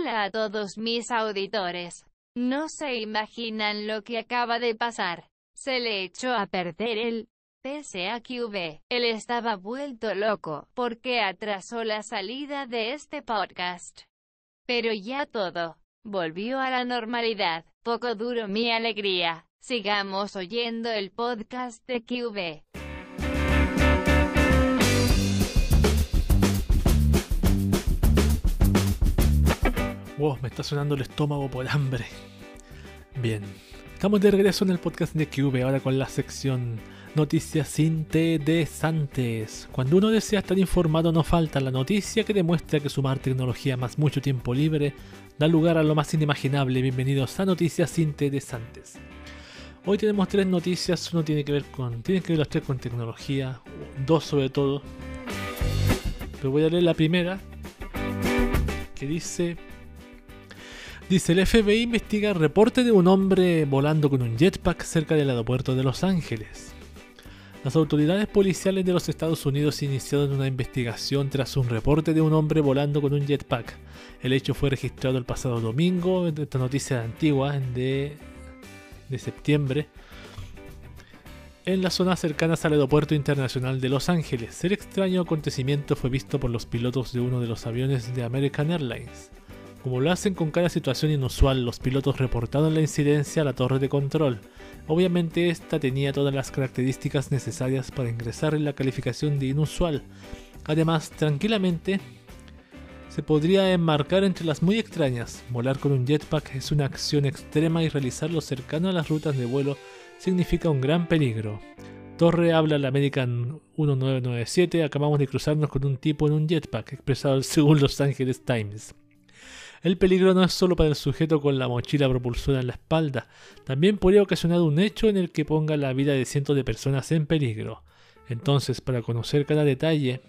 Hola a todos mis auditores. No se imaginan lo que acaba de pasar. Se le echó a perder el PSAQV. Él estaba vuelto loco, porque atrasó la salida de este podcast. Pero ya todo volvió a la normalidad. Poco duro mi alegría. Sigamos oyendo el podcast de QV. Me está sonando el estómago por hambre. Bien, estamos de regreso en el podcast de QV, ahora con la sección Noticias interesantes. Cuando uno desea estar informado no falta la noticia que demuestra que sumar tecnología más mucho tiempo libre da lugar a lo más inimaginable. Bienvenidos a Noticias interesantes. Hoy tenemos tres noticias, uno tiene que ver con. tienen que ver las tres con tecnología, dos sobre todo. Pero voy a leer la primera, que dice Dice, el FBI investiga reporte de un hombre volando con un jetpack cerca del aeropuerto de Los Ángeles. Las autoridades policiales de los Estados Unidos iniciaron una investigación tras un reporte de un hombre volando con un jetpack. El hecho fue registrado el pasado domingo, esta noticia antigua de, de septiembre, en las zonas cercanas al aeropuerto internacional de Los Ángeles. El extraño acontecimiento fue visto por los pilotos de uno de los aviones de American Airlines. Como lo hacen con cada situación inusual, los pilotos reportaron la incidencia a la torre de control. Obviamente esta tenía todas las características necesarias para ingresar en la calificación de inusual. Además, tranquilamente se podría enmarcar entre las muy extrañas. Volar con un jetpack es una acción extrema y realizarlo cercano a las rutas de vuelo significa un gran peligro. Torre habla la American 1997, acabamos de cruzarnos con un tipo en un jetpack, expresado según Los Angeles Times. El peligro no es solo para el sujeto con la mochila propulsora en la espalda, también podría ocasionar un hecho en el que ponga la vida de cientos de personas en peligro. Entonces, para conocer cada detalle,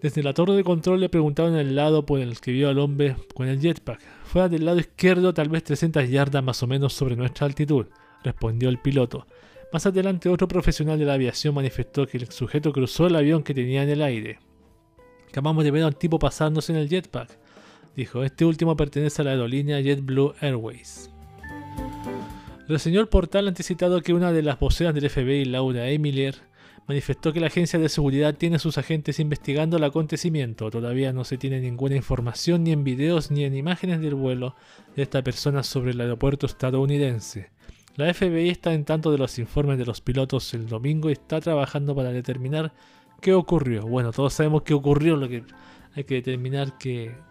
desde la torre de control le preguntaron el lado por el que vio al hombre con el jetpack. Fuera del lado izquierdo, tal vez 300 yardas más o menos sobre nuestra altitud, respondió el piloto. Más adelante, otro profesional de la aviación manifestó que el sujeto cruzó el avión que tenía en el aire. Acabamos de ver a un tipo pasándose en el jetpack. Dijo, este último pertenece a la aerolínea JetBlue Airways. Reseñó el portal anticitado que una de las voceras del FBI, Laura Emilier, manifestó que la agencia de seguridad tiene a sus agentes investigando el acontecimiento. Todavía no se tiene ninguna información ni en videos ni en imágenes del vuelo de esta persona sobre el aeropuerto estadounidense. La FBI está en tanto de los informes de los pilotos el domingo y está trabajando para determinar qué ocurrió. Bueno, todos sabemos qué ocurrió, lo que hay que determinar que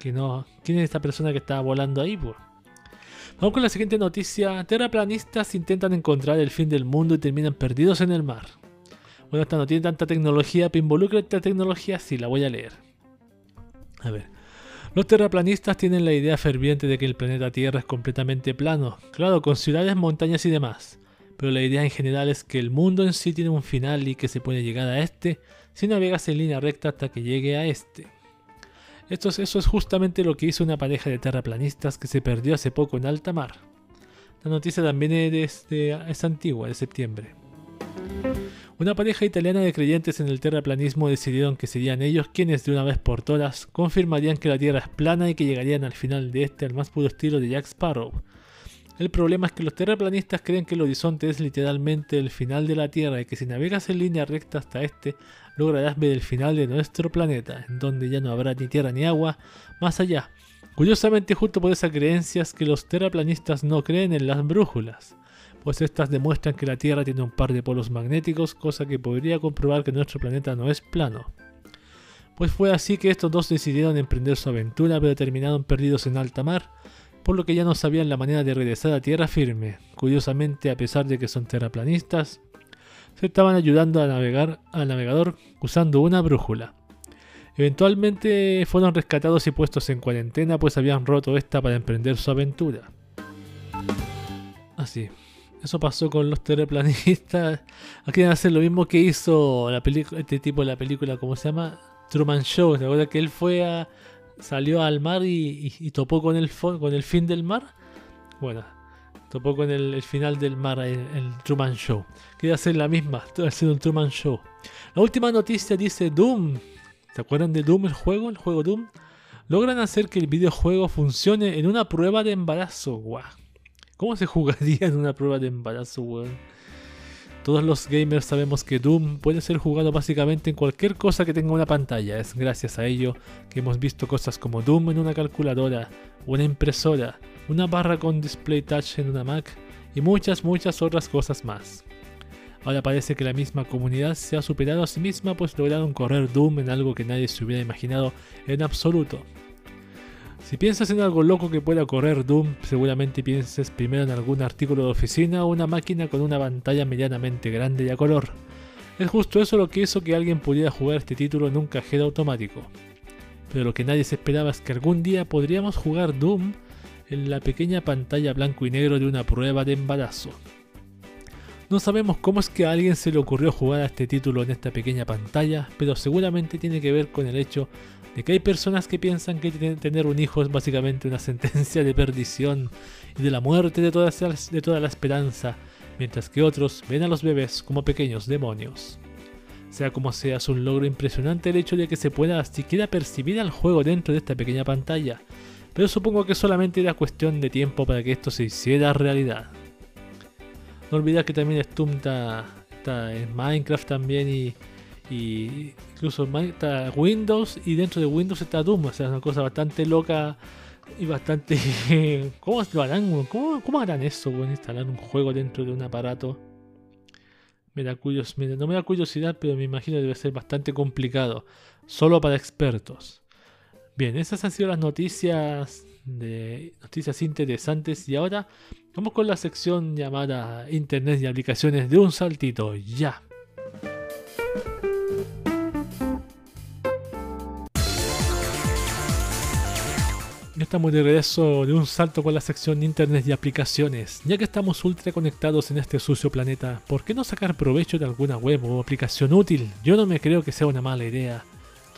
que no. ¿Quién es esta persona que estaba volando ahí? Vamos con la siguiente noticia. Terraplanistas intentan encontrar el fin del mundo y terminan perdidos en el mar. Bueno, esta no tiene tanta tecnología, pero involucra esta tecnología, sí, la voy a leer. A ver. Los terraplanistas tienen la idea ferviente de que el planeta Tierra es completamente plano, claro, con ciudades, montañas y demás. Pero la idea en general es que el mundo en sí tiene un final y que se puede llegar a este si navegas en línea recta hasta que llegue a este. Esto es, eso es justamente lo que hizo una pareja de terraplanistas que se perdió hace poco en alta mar. La noticia también es, es antigua, de septiembre. Una pareja italiana de creyentes en el terraplanismo decidieron que serían ellos quienes de una vez por todas confirmarían que la Tierra es plana y que llegarían al final de este al más puro estilo de Jack Sparrow. El problema es que los terraplanistas creen que el horizonte es literalmente el final de la Tierra y que si navegas en línea recta hasta este, lograrás ver el final de nuestro planeta, en donde ya no habrá ni tierra ni agua, más allá. Curiosamente, justo por esas creencias que los terraplanistas no creen en las brújulas, pues estas demuestran que la Tierra tiene un par de polos magnéticos, cosa que podría comprobar que nuestro planeta no es plano. Pues fue así que estos dos decidieron emprender su aventura, pero terminaron perdidos en alta mar, por lo que ya no sabían la manera de regresar a tierra firme. Curiosamente, a pesar de que son terraplanistas, se estaban ayudando a navegar al navegador usando una brújula. Eventualmente fueron rescatados y puestos en cuarentena pues habían roto esta para emprender su aventura. Así. Eso pasó con los terraplanistas. Quieren hacer lo mismo que hizo la este tipo de la película, ¿cómo se llama? Truman Show. ¿Te acuerdas que él fue a. salió al mar y, topó con el, con el fin del mar? Bueno, Topó con el, final del mar, el, el, Truman Show. Quería hacer la misma, hacer un Truman Show. La última noticia dice Doom. ¿Se acuerdan de Doom, el juego? El juego Doom. Logran hacer que el videojuego funcione en una prueba de embarazo. Guau. ¿Cómo se jugaría en una prueba de embarazo, weón? Todos los gamers sabemos que Doom puede ser jugado básicamente en cualquier cosa que tenga una pantalla. Es gracias a ello que hemos visto cosas como Doom en una calculadora, una impresora, una barra con display touch en una Mac y muchas muchas otras cosas más. Ahora parece que la misma comunidad se ha superado a sí misma pues lograron correr Doom en algo que nadie se hubiera imaginado en absoluto. Si piensas en algo loco que pueda correr Doom, seguramente pienses primero en algún artículo de oficina o una máquina con una pantalla medianamente grande y a color. Es justo eso lo que hizo que alguien pudiera jugar este título en un cajero automático. Pero lo que nadie se esperaba es que algún día podríamos jugar Doom en la pequeña pantalla blanco y negro de una prueba de embarazo. No sabemos cómo es que a alguien se le ocurrió jugar a este título en esta pequeña pantalla, pero seguramente tiene que ver con el hecho de que hay personas que piensan que tener un hijo es básicamente una sentencia de perdición y de la muerte de toda, la esperanza, mientras que otros ven a los bebés como pequeños demonios. Sea como sea, es un logro impresionante el hecho de que se pueda siquiera percibir al juego dentro de esta pequeña pantalla, pero supongo que solamente era cuestión de tiempo para que esto se hiciera realidad. No olvidar que también Stum está, en Minecraft también y, incluso está Windows y dentro de Windows está Doom, o sea, es una cosa bastante loca y bastante... ¿Cómo harán? ¿Cómo, harán eso, instalar un juego dentro de un aparato? Me da curiosidad, no me da curiosidad, pero me imagino que debe ser bastante complicado, solo para expertos. Bien, esas han sido las noticias de noticias interesantes y ahora vamos con la sección llamada Internet y aplicaciones de un saltito ya. Estamos de regreso de un salto con la sección Internet y aplicaciones. Ya que estamos ultra conectados en este sucio planeta, ¿por qué no sacar provecho de alguna web o aplicación útil? Yo no me creo que sea una mala idea.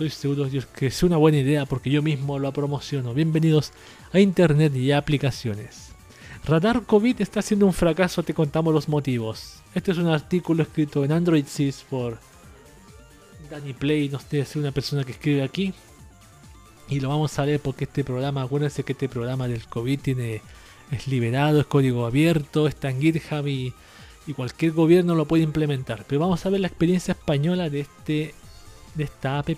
Estoy seguro que es una buena idea porque yo mismo lo promociono. Bienvenidos a Internet y aplicaciones. Radar COVID está siendo un fracaso, te contamos los motivos. Este es un artículo escrito en Android Sys por Danny Play, no sé si una persona que escribe aquí. Y lo vamos a leer porque este programa, acuérdense que este programa del COVID tiene, es liberado, es código abierto, está en GitHub y, y cualquier gobierno lo puede implementar. Pero vamos a ver la experiencia española de este de esta app.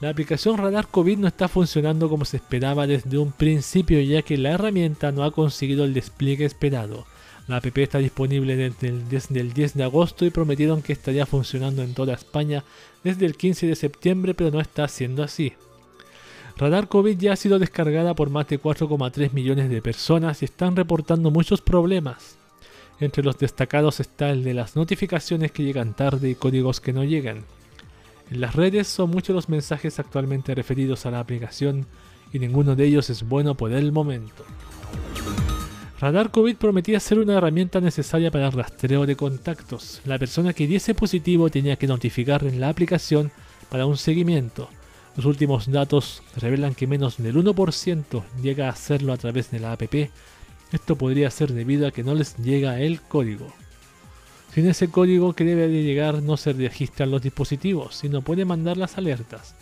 La aplicación Radar COVID no está funcionando como se esperaba desde un principio ya que la herramienta no ha conseguido el despliegue esperado. La app está disponible desde el, 10 de agosto y prometieron que estaría funcionando en toda España desde el 15 de septiembre pero no está siendo así. Radar COVID ya ha sido descargada por más de 4,3 millones de personas y están reportando muchos problemas. Entre los destacados está el de las notificaciones que llegan tarde y códigos que no llegan. En las redes son muchos los mensajes actualmente referidos a la aplicación y ninguno de ellos es bueno por el momento. Radar COVID prometía ser una herramienta necesaria para el rastreo de contactos. La persona que diese positivo tenía que notificar en la aplicación para un seguimiento. Los últimos datos revelan que menos del 1% llega a hacerlo a través de la app. Esto podría ser debido a que no les llega el código. Sin ese código que debe de llegar no se registran los dispositivos, sino puede mandar las alertas.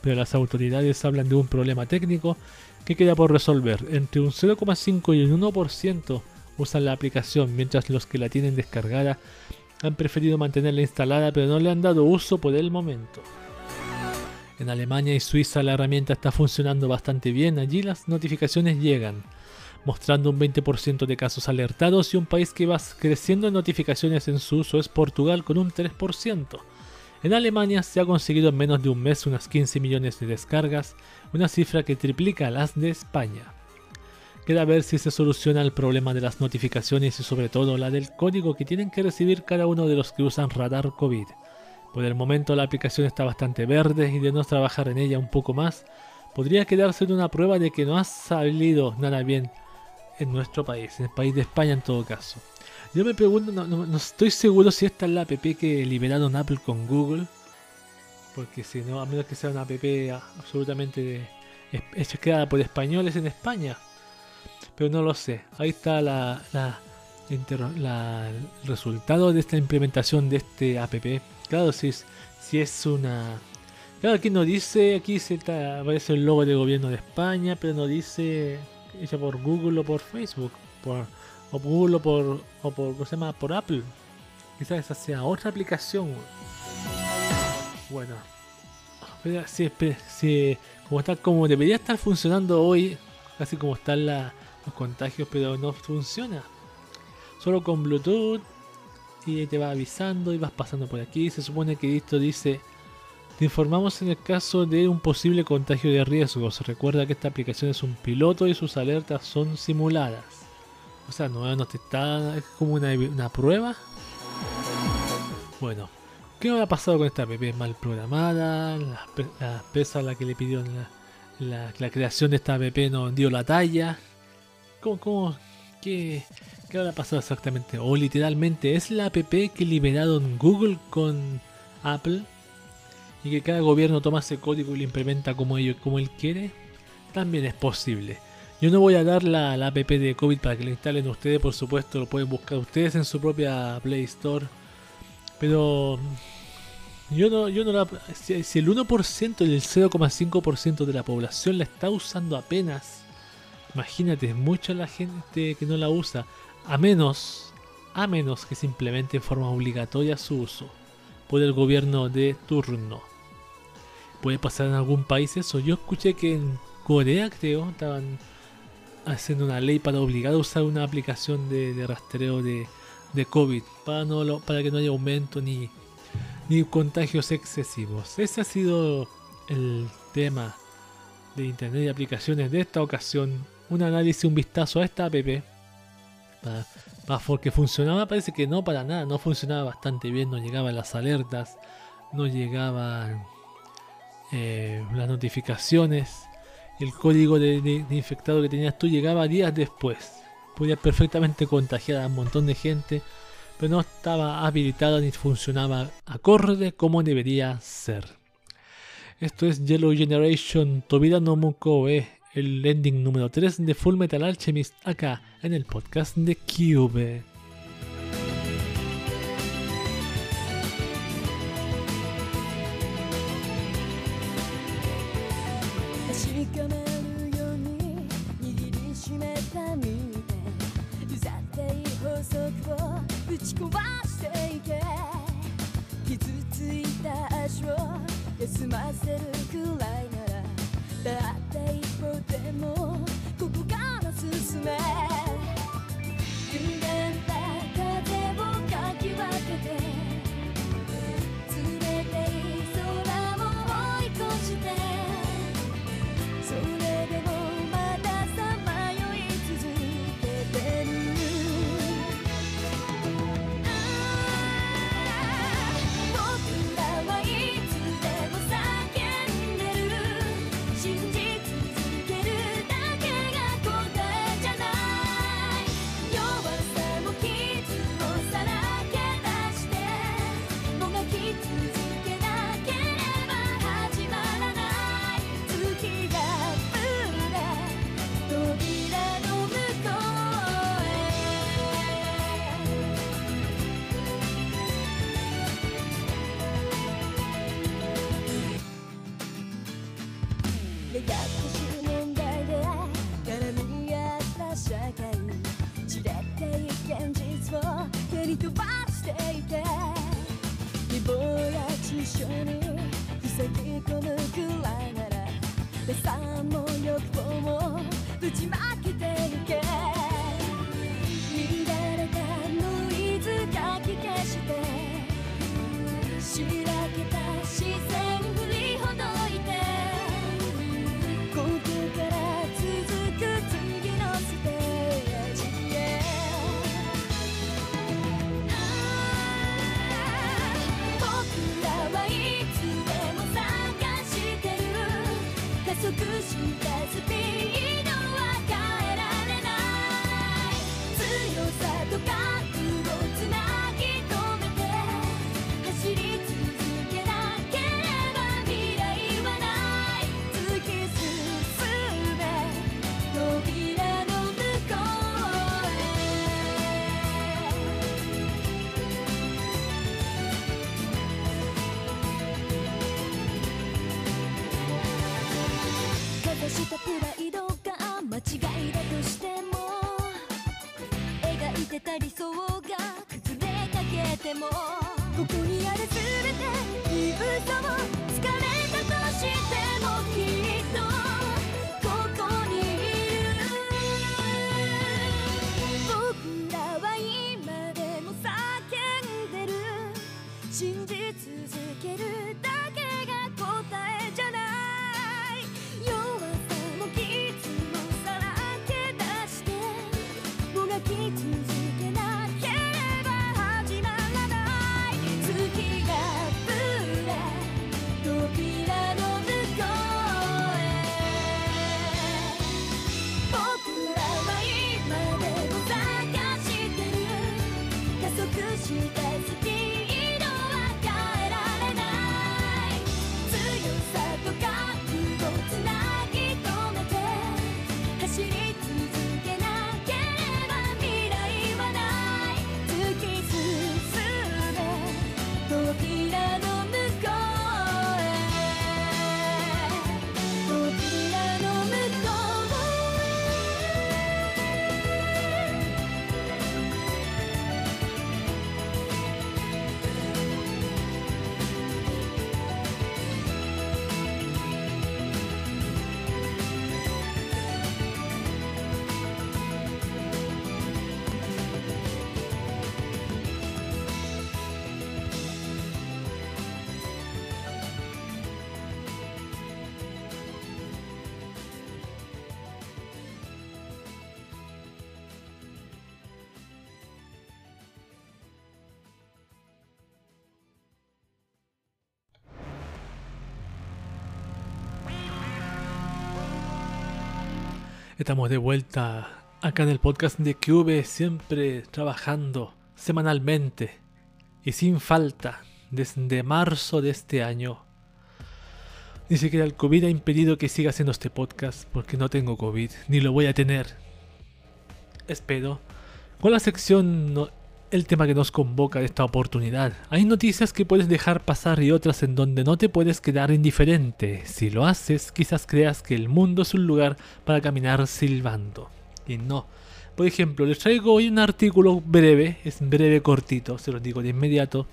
Pero las autoridades hablan de un problema técnico que queda por resolver. Entre un 0,5 y un 1% usan la aplicación, mientras los que la tienen descargada han preferido mantenerla instalada pero no le han dado uso por el momento. En Alemania y Suiza la herramienta está funcionando bastante bien, allí las notificaciones llegan mostrando un 20% de casos alertados y un país que va creciendo en notificaciones en su uso es Portugal con un 3%. En Alemania se ha conseguido en menos de un mes unas 15 millones de descargas, una cifra que triplica las de España. Queda ver si se soluciona el problema de las notificaciones y sobre todo la del código que tienen que recibir cada uno de los que usan Radar COVID. Por el momento la aplicación está bastante verde y de no trabajar en ella un poco más, podría quedarse una prueba de que no ha salido nada bien en nuestro país, en el país de España en todo caso. Yo me pregunto, no, estoy seguro si esta es la app que liberaron Apple con Google, porque si no, a menos que sea una app absolutamente hecha creada por españoles en España, pero no lo sé. Ahí está la, la, el resultado de esta implementación de este app. Claro, si es, si es una Claro, aquí no dice, aquí se aparece el logo del gobierno de España, pero no dice hecha por Google o por Facebook, por, o por Google o por, o por, ¿cómo se llama? Por Apple. Quizás esa sea otra aplicación. Bueno, si, si, como, está, como debería estar funcionando hoy, casi como están los contagios, pero no funciona. Solo con Bluetooth y te va avisando y vas pasando por aquí. Se supone que esto dice Te informamos en el caso de un posible contagio de riesgos. Recuerda que esta aplicación es un piloto y sus alertas son simuladas. O sea, no, no te está. Es como una, prueba. Bueno, ¿qué ha pasado con esta app? ¿Es mal programada? La, pe- la empresa a la que le la- la creación de esta app no dio la talla. ¿Cómo, cómo, qué, qué habrá pasado exactamente? O literalmente es la app que liberaron Google con Apple que cada gobierno toma ese código y lo implementa como, ello, como él quiere. También es posible. Yo no voy a dar la, la app de COVID para que la instalen ustedes, por supuesto, lo pueden buscar ustedes en su propia Play Store. Pero yo no, yo no la, si, si el 1% y el 0,5% de la población la está usando apenas, imagínate, mucha la gente que no la usa, a menos, a menos que se implemente en forma obligatoria su uso por el gobierno de turno. Puede pasar en algún país eso. Yo escuché que en Corea, creo, estaban haciendo una ley para obligar a usar una aplicación de, rastreo de, de COVID para, no para que no haya aumento ni, ni contagios excesivos. Ese ha sido el tema de Internet y aplicaciones de esta ocasión. Un análisis, un vistazo a esta app. Para, para- porque funcionaba, parece que no para nada, no funcionaba bastante bien, no llegaban las alertas, no llegaban eh, las notificaciones. El código de, infectado que tenías tú llegaba días después. Podías perfectamente contagiar a un montón de gente, pero no estaba habilitada ni funcionaba acorde como debería ser. Esto es Yellow Generation Tobira no el ending número 3 de Full Metal Alchemist, acá en el podcast de Cube. consider 現実を蹴り飛ばしていけ誹謗や中傷に塞ぎ込むくらいなら打算も欲望もぶちまけていけ。乱れたノイズかき消してしらけた視線 be Estamos de vuelta acá en el podcast de QV, siempre trabajando semanalmente y sin falta desde marzo de este año. Ni siquiera el COVID ha impedido que siga haciendo este podcast porque no tengo COVID, ni lo voy a tener. Espero. Con la sección no- el tema que nos convoca de esta oportunidad. Hay noticias que puedes dejar pasar y otras en donde no te puedes quedar indiferente. Si lo haces, quizás creas que el mundo es un lugar para caminar silbando. Y no. Por ejemplo, les traigo hoy un artículo breve, es breve cortito, se los digo de inmediato,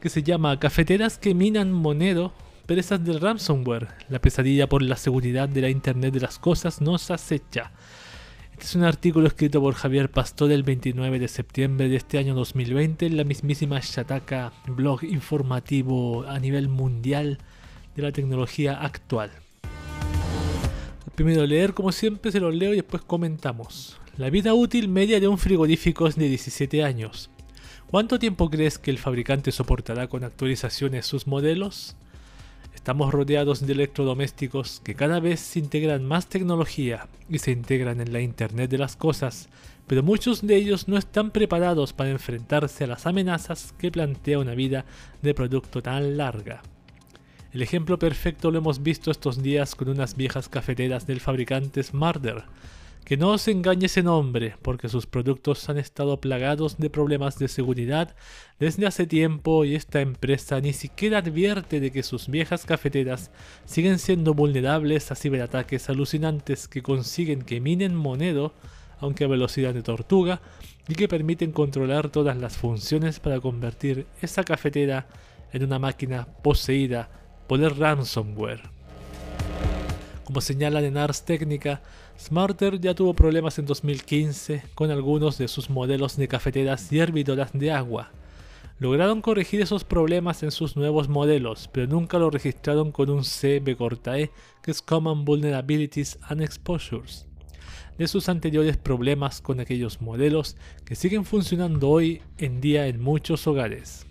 que se llama Cafeteras que minan Monero, presas del ransomware. La pesadilla por la seguridad de la Internet de las Cosas nos acecha. Este es un artículo escrito por Javier Pastor el 29 de septiembre de este año 2020 en la mismísima Shataka, blog informativo a nivel mundial de la tecnología actual. Primero leer como siempre, se los leo y después comentamos. La vida útil media de un frigorífico es de 17 años. ¿Cuánto tiempo crees que el fabricante soportará con actualizaciones sus modelos? Estamos rodeados de electrodomésticos que cada vez integran más tecnología y se integran en la Internet de las Cosas, pero muchos de ellos no están preparados para enfrentarse a las amenazas que plantea una vida de producto tan larga. El ejemplo perfecto lo hemos visto estos días con unas viejas cafeteras del fabricante Smarter, que no os engañe ese nombre, porque sus productos han estado plagados de problemas de seguridad desde hace tiempo y esta empresa ni siquiera advierte de que sus viejas cafeteras siguen siendo vulnerables a ciberataques alucinantes que consiguen que minen Monero, aunque a velocidad de tortuga, y que permiten controlar todas las funciones para convertir esa cafetera en una máquina poseída por el ransomware. Como señalan en Ars Technica, Smarter ya tuvo problemas en 2015 con algunos de sus modelos de cafeteras y hervidoras de agua. Lograron corregir esos problemas en sus nuevos modelos, pero nunca lo registraron con un CB corta E, que es Common Vulnerabilities and Exposures, de sus anteriores problemas con aquellos modelos que siguen funcionando hoy en día en muchos hogares.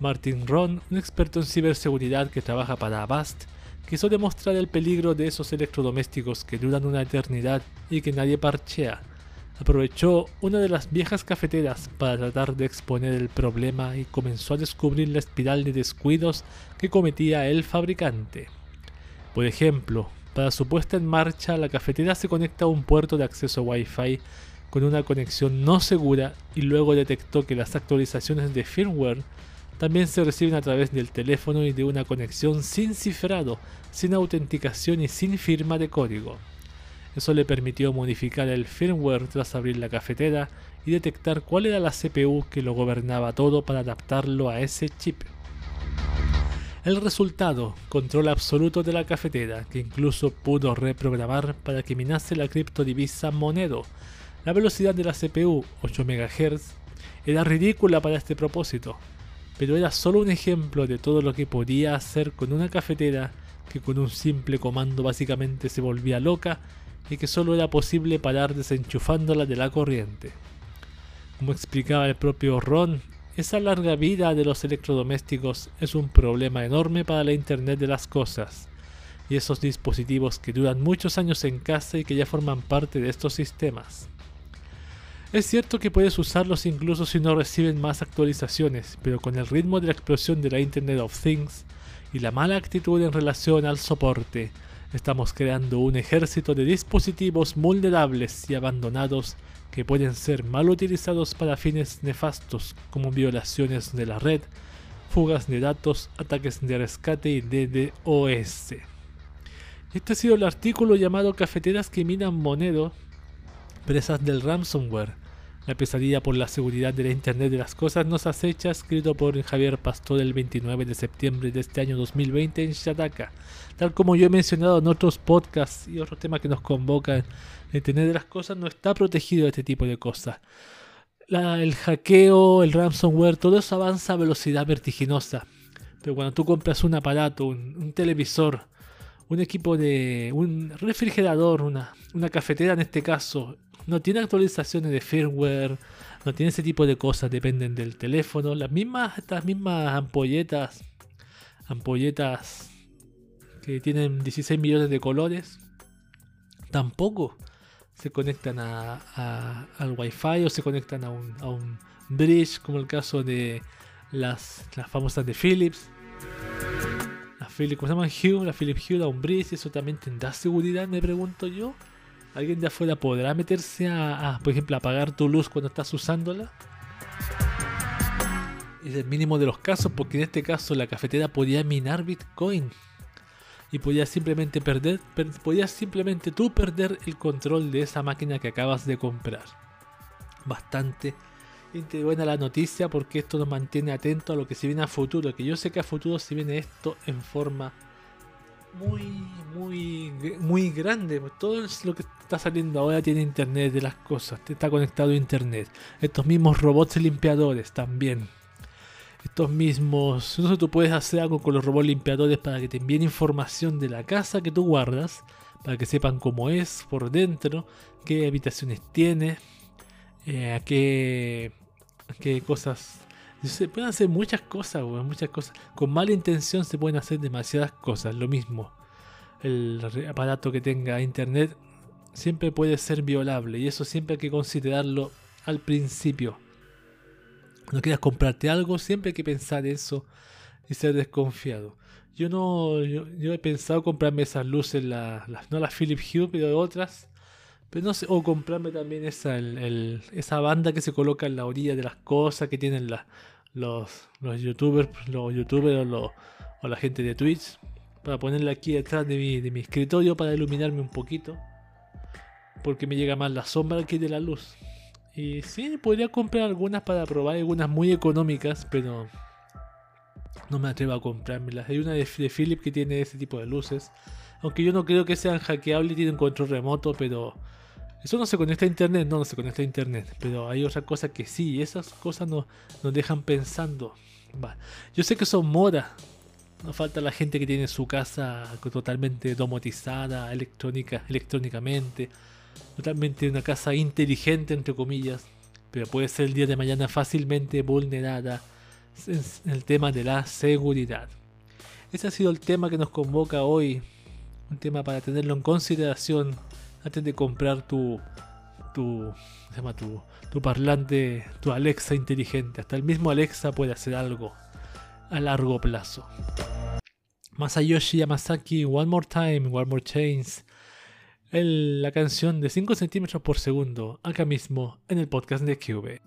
Martin Ron, un experto en ciberseguridad que trabaja para Avast, quiso demostrar el peligro de esos electrodomésticos que duran una eternidad y que nadie parchea. Aprovechó una de las viejas cafeteras para tratar de exponer el problema y comenzó a descubrir la espiral de descuidos que cometía el fabricante. Por ejemplo, para su puesta en marcha, la cafetera se conecta a un puerto de acceso Wi-Fi con una conexión no segura y luego detectó que las actualizaciones de firmware también se reciben a través del teléfono y de una conexión sin cifrado, sin autenticación y sin firma de código. Eso le permitió modificar el firmware tras abrir la cafetera y detectar cuál era la CPU que lo gobernaba todo para adaptarlo a ese chip. El resultado, control absoluto de la cafetera, que incluso pudo reprogramar para que minase la criptodivisa Monero. La velocidad de la CPU, 8 MHz, era ridícula para este propósito, pero era solo un ejemplo de todo lo que podía hacer con una cafetera que con un simple comando básicamente se volvía loca y que solo era posible parar desenchufándola de la corriente. Como explicaba el propio Ron, esa larga vida de los electrodomésticos es un problema enorme para la Internet de las Cosas, y esos dispositivos que duran muchos años en casa y que ya forman parte de estos sistemas. Es cierto que puedes usarlos incluso si no reciben más actualizaciones, pero con el ritmo de la explosión de la Internet of Things y la mala actitud en relación al soporte, estamos creando un ejército de dispositivos vulnerables y abandonados que pueden ser mal utilizados para fines nefastos como violaciones de la red, fugas de datos, ataques de rescate y DDoS. Este ha sido el artículo llamado Cafeteras que minan Monero, presas del ransomware. La pesadilla por la seguridad de la Internet de las Cosas nos acecha, escrito por Javier Pastor el 29 de septiembre de este año 2020 en Shataka. Tal como yo he mencionado en otros podcasts y otros temas que nos convocan, el Internet de las Cosas no está protegido de este tipo de cosas. El hackeo, el ransomware, todo eso avanza a velocidad vertiginosa. Pero cuando tú compras un aparato, un, un televisor, un equipo de. un refrigerador, una, una cafetera en este caso, no tiene actualizaciones de firmware, no tiene ese tipo de cosas, dependen del teléfono. Las mismas, estas mismas ampolletas, ampolletas que tienen 16 millones de colores, tampoco se conectan a, a- al wifi o se conectan a un, a un bridge como el caso de las, las famosas de Philips la Philips, ¿cómo se llama? Hue, la Philips Hue a un bridge ¿eso también tendrá seguridad? me pregunto yo ¿alguien de afuera podrá meterse a, a, por ejemplo apagar tu luz cuando estás usándola? es el mínimo de los casos porque en este caso la cafetera podía minar Bitcoin y podías simplemente perder, per- podías simplemente tú perder el control de esa máquina que acabas de comprar. Bastante buena la noticia porque esto nos mantiene atentos a lo que se viene a futuro, que yo sé que a futuro se viene esto en forma muy, muy, muy grande. pues Todo lo que está saliendo ahora tiene internet de las cosas, está conectado a internet. Estos mismos robots limpiadores también estos mismos. Entonces tú puedes hacer algo con los robots limpiadores para que te envíen información de la casa que tú guardas, para que sepan cómo es por dentro, qué habitaciones tiene, eh, qué, a qué cosas. Se pueden hacer muchas cosas, weón, muchas cosas. Con mala intención se pueden hacer demasiadas cosas. Lo mismo, el aparato que tenga internet siempre puede ser violable y eso siempre hay que considerarlo al principio no quieras comprarte algo, siempre hay que pensar eso y ser desconfiado. Yo no, yo, he pensado comprarme esas luces, la- las, no las Philips Hue, pero otras. Pero no sé, o comprarme también esa, esa banda que se coloca en la orilla de las cosas que tienen la- los, los youtubers, los youtubers o, los- o la gente de Twitch, para ponerla aquí detrás de mi, de mi escritorio para iluminarme un poquito. Porque me llega más la sombra aquí de la luz. Y sí, podría comprar algunas para probar, algunas muy económicas, pero no me atrevo a comprármelas. Hay una de, Philips que tiene ese tipo de luces. Aunque yo no creo que sean hackeables y tienen control remoto, pero eso no se conecta a internet, no, no se conecta a internet. Pero hay otras cosas que sí, esas cosas nos, nos dejan pensando. Va. Yo sé que son modas. No falta la gente que tiene su casa totalmente domotizada, electrónica, electrónicamente totalmente una casa inteligente, entre comillas, pero puede ser el día de mañana fácilmente vulnerada en el tema de la seguridad. Ese ha sido el tema que nos convoca hoy, un tema para tenerlo en consideración antes de comprar tu, tu, ¿cómo se llama? tu, parlante, tu Alexa inteligente. Hasta el mismo Alexa puede hacer algo a largo plazo. Masayoshi Yamasaki, One More Time, One More Chains la canción de 5 centímetros por segundo, acá mismo en el podcast de Cube.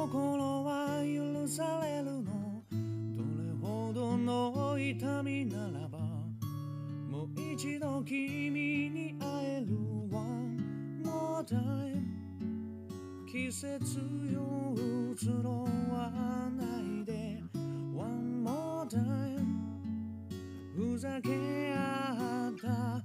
心は許されるの。どれほどの痛みならばもう一度君に会える One more time 季節よ移ろわないで。One more time ふざけ合った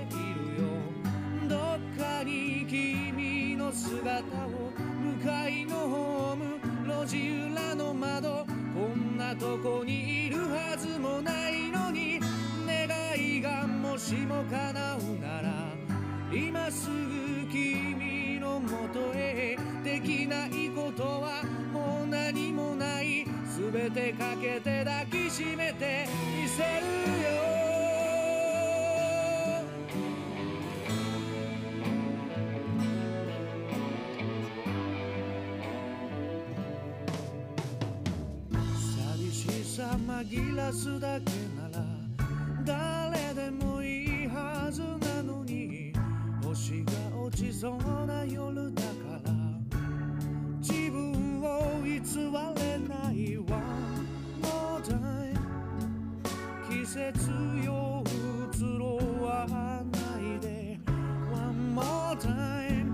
を向かいのホーム路地裏の窓。こんなとこにいるはずもないのに願いがもしも叶うなら今すぐ君のもとへ。できないことはもう何もない。全てかけて抱きしめてみせるよ。紛らすだけなら誰でもいいはずなのに星が落ちそうな夜だから。自分を偽れないわ。More time 季節よ移ろわないで。One more time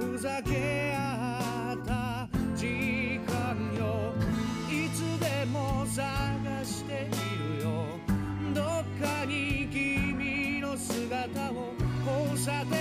ふざけ cansado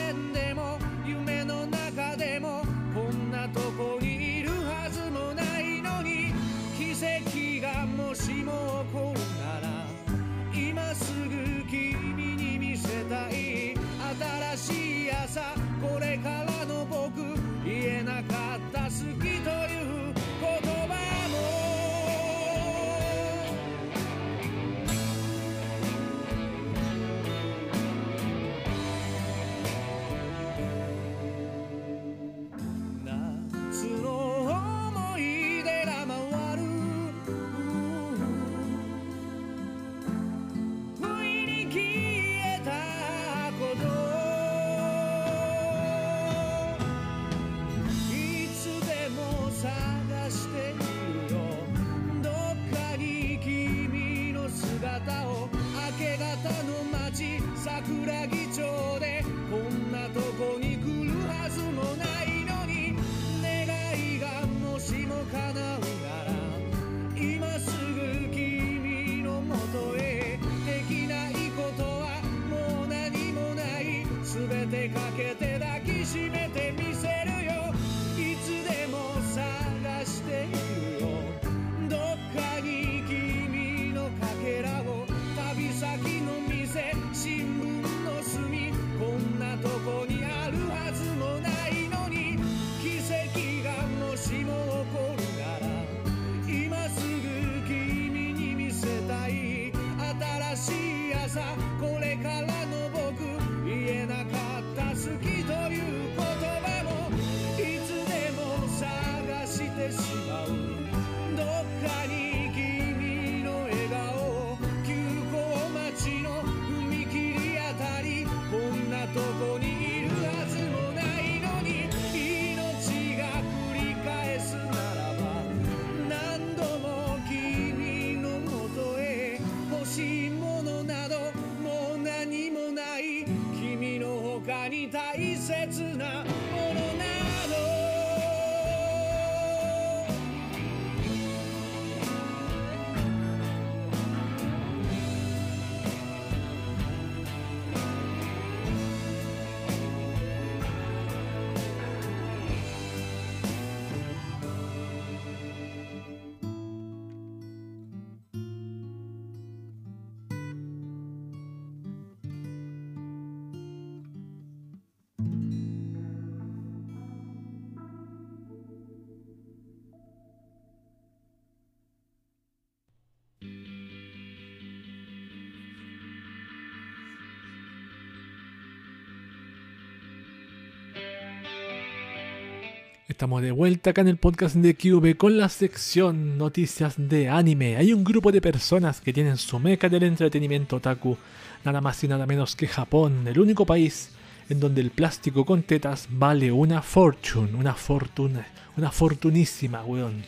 Estamos de vuelta acá en el podcast de QV con la sección Noticias de Anime. Hay un grupo de personas que tienen su meca del entretenimiento otaku, nada más y nada menos que Japón, el único país en donde el plástico con tetas vale una fortune, una fortuna, una fortunísima, weón.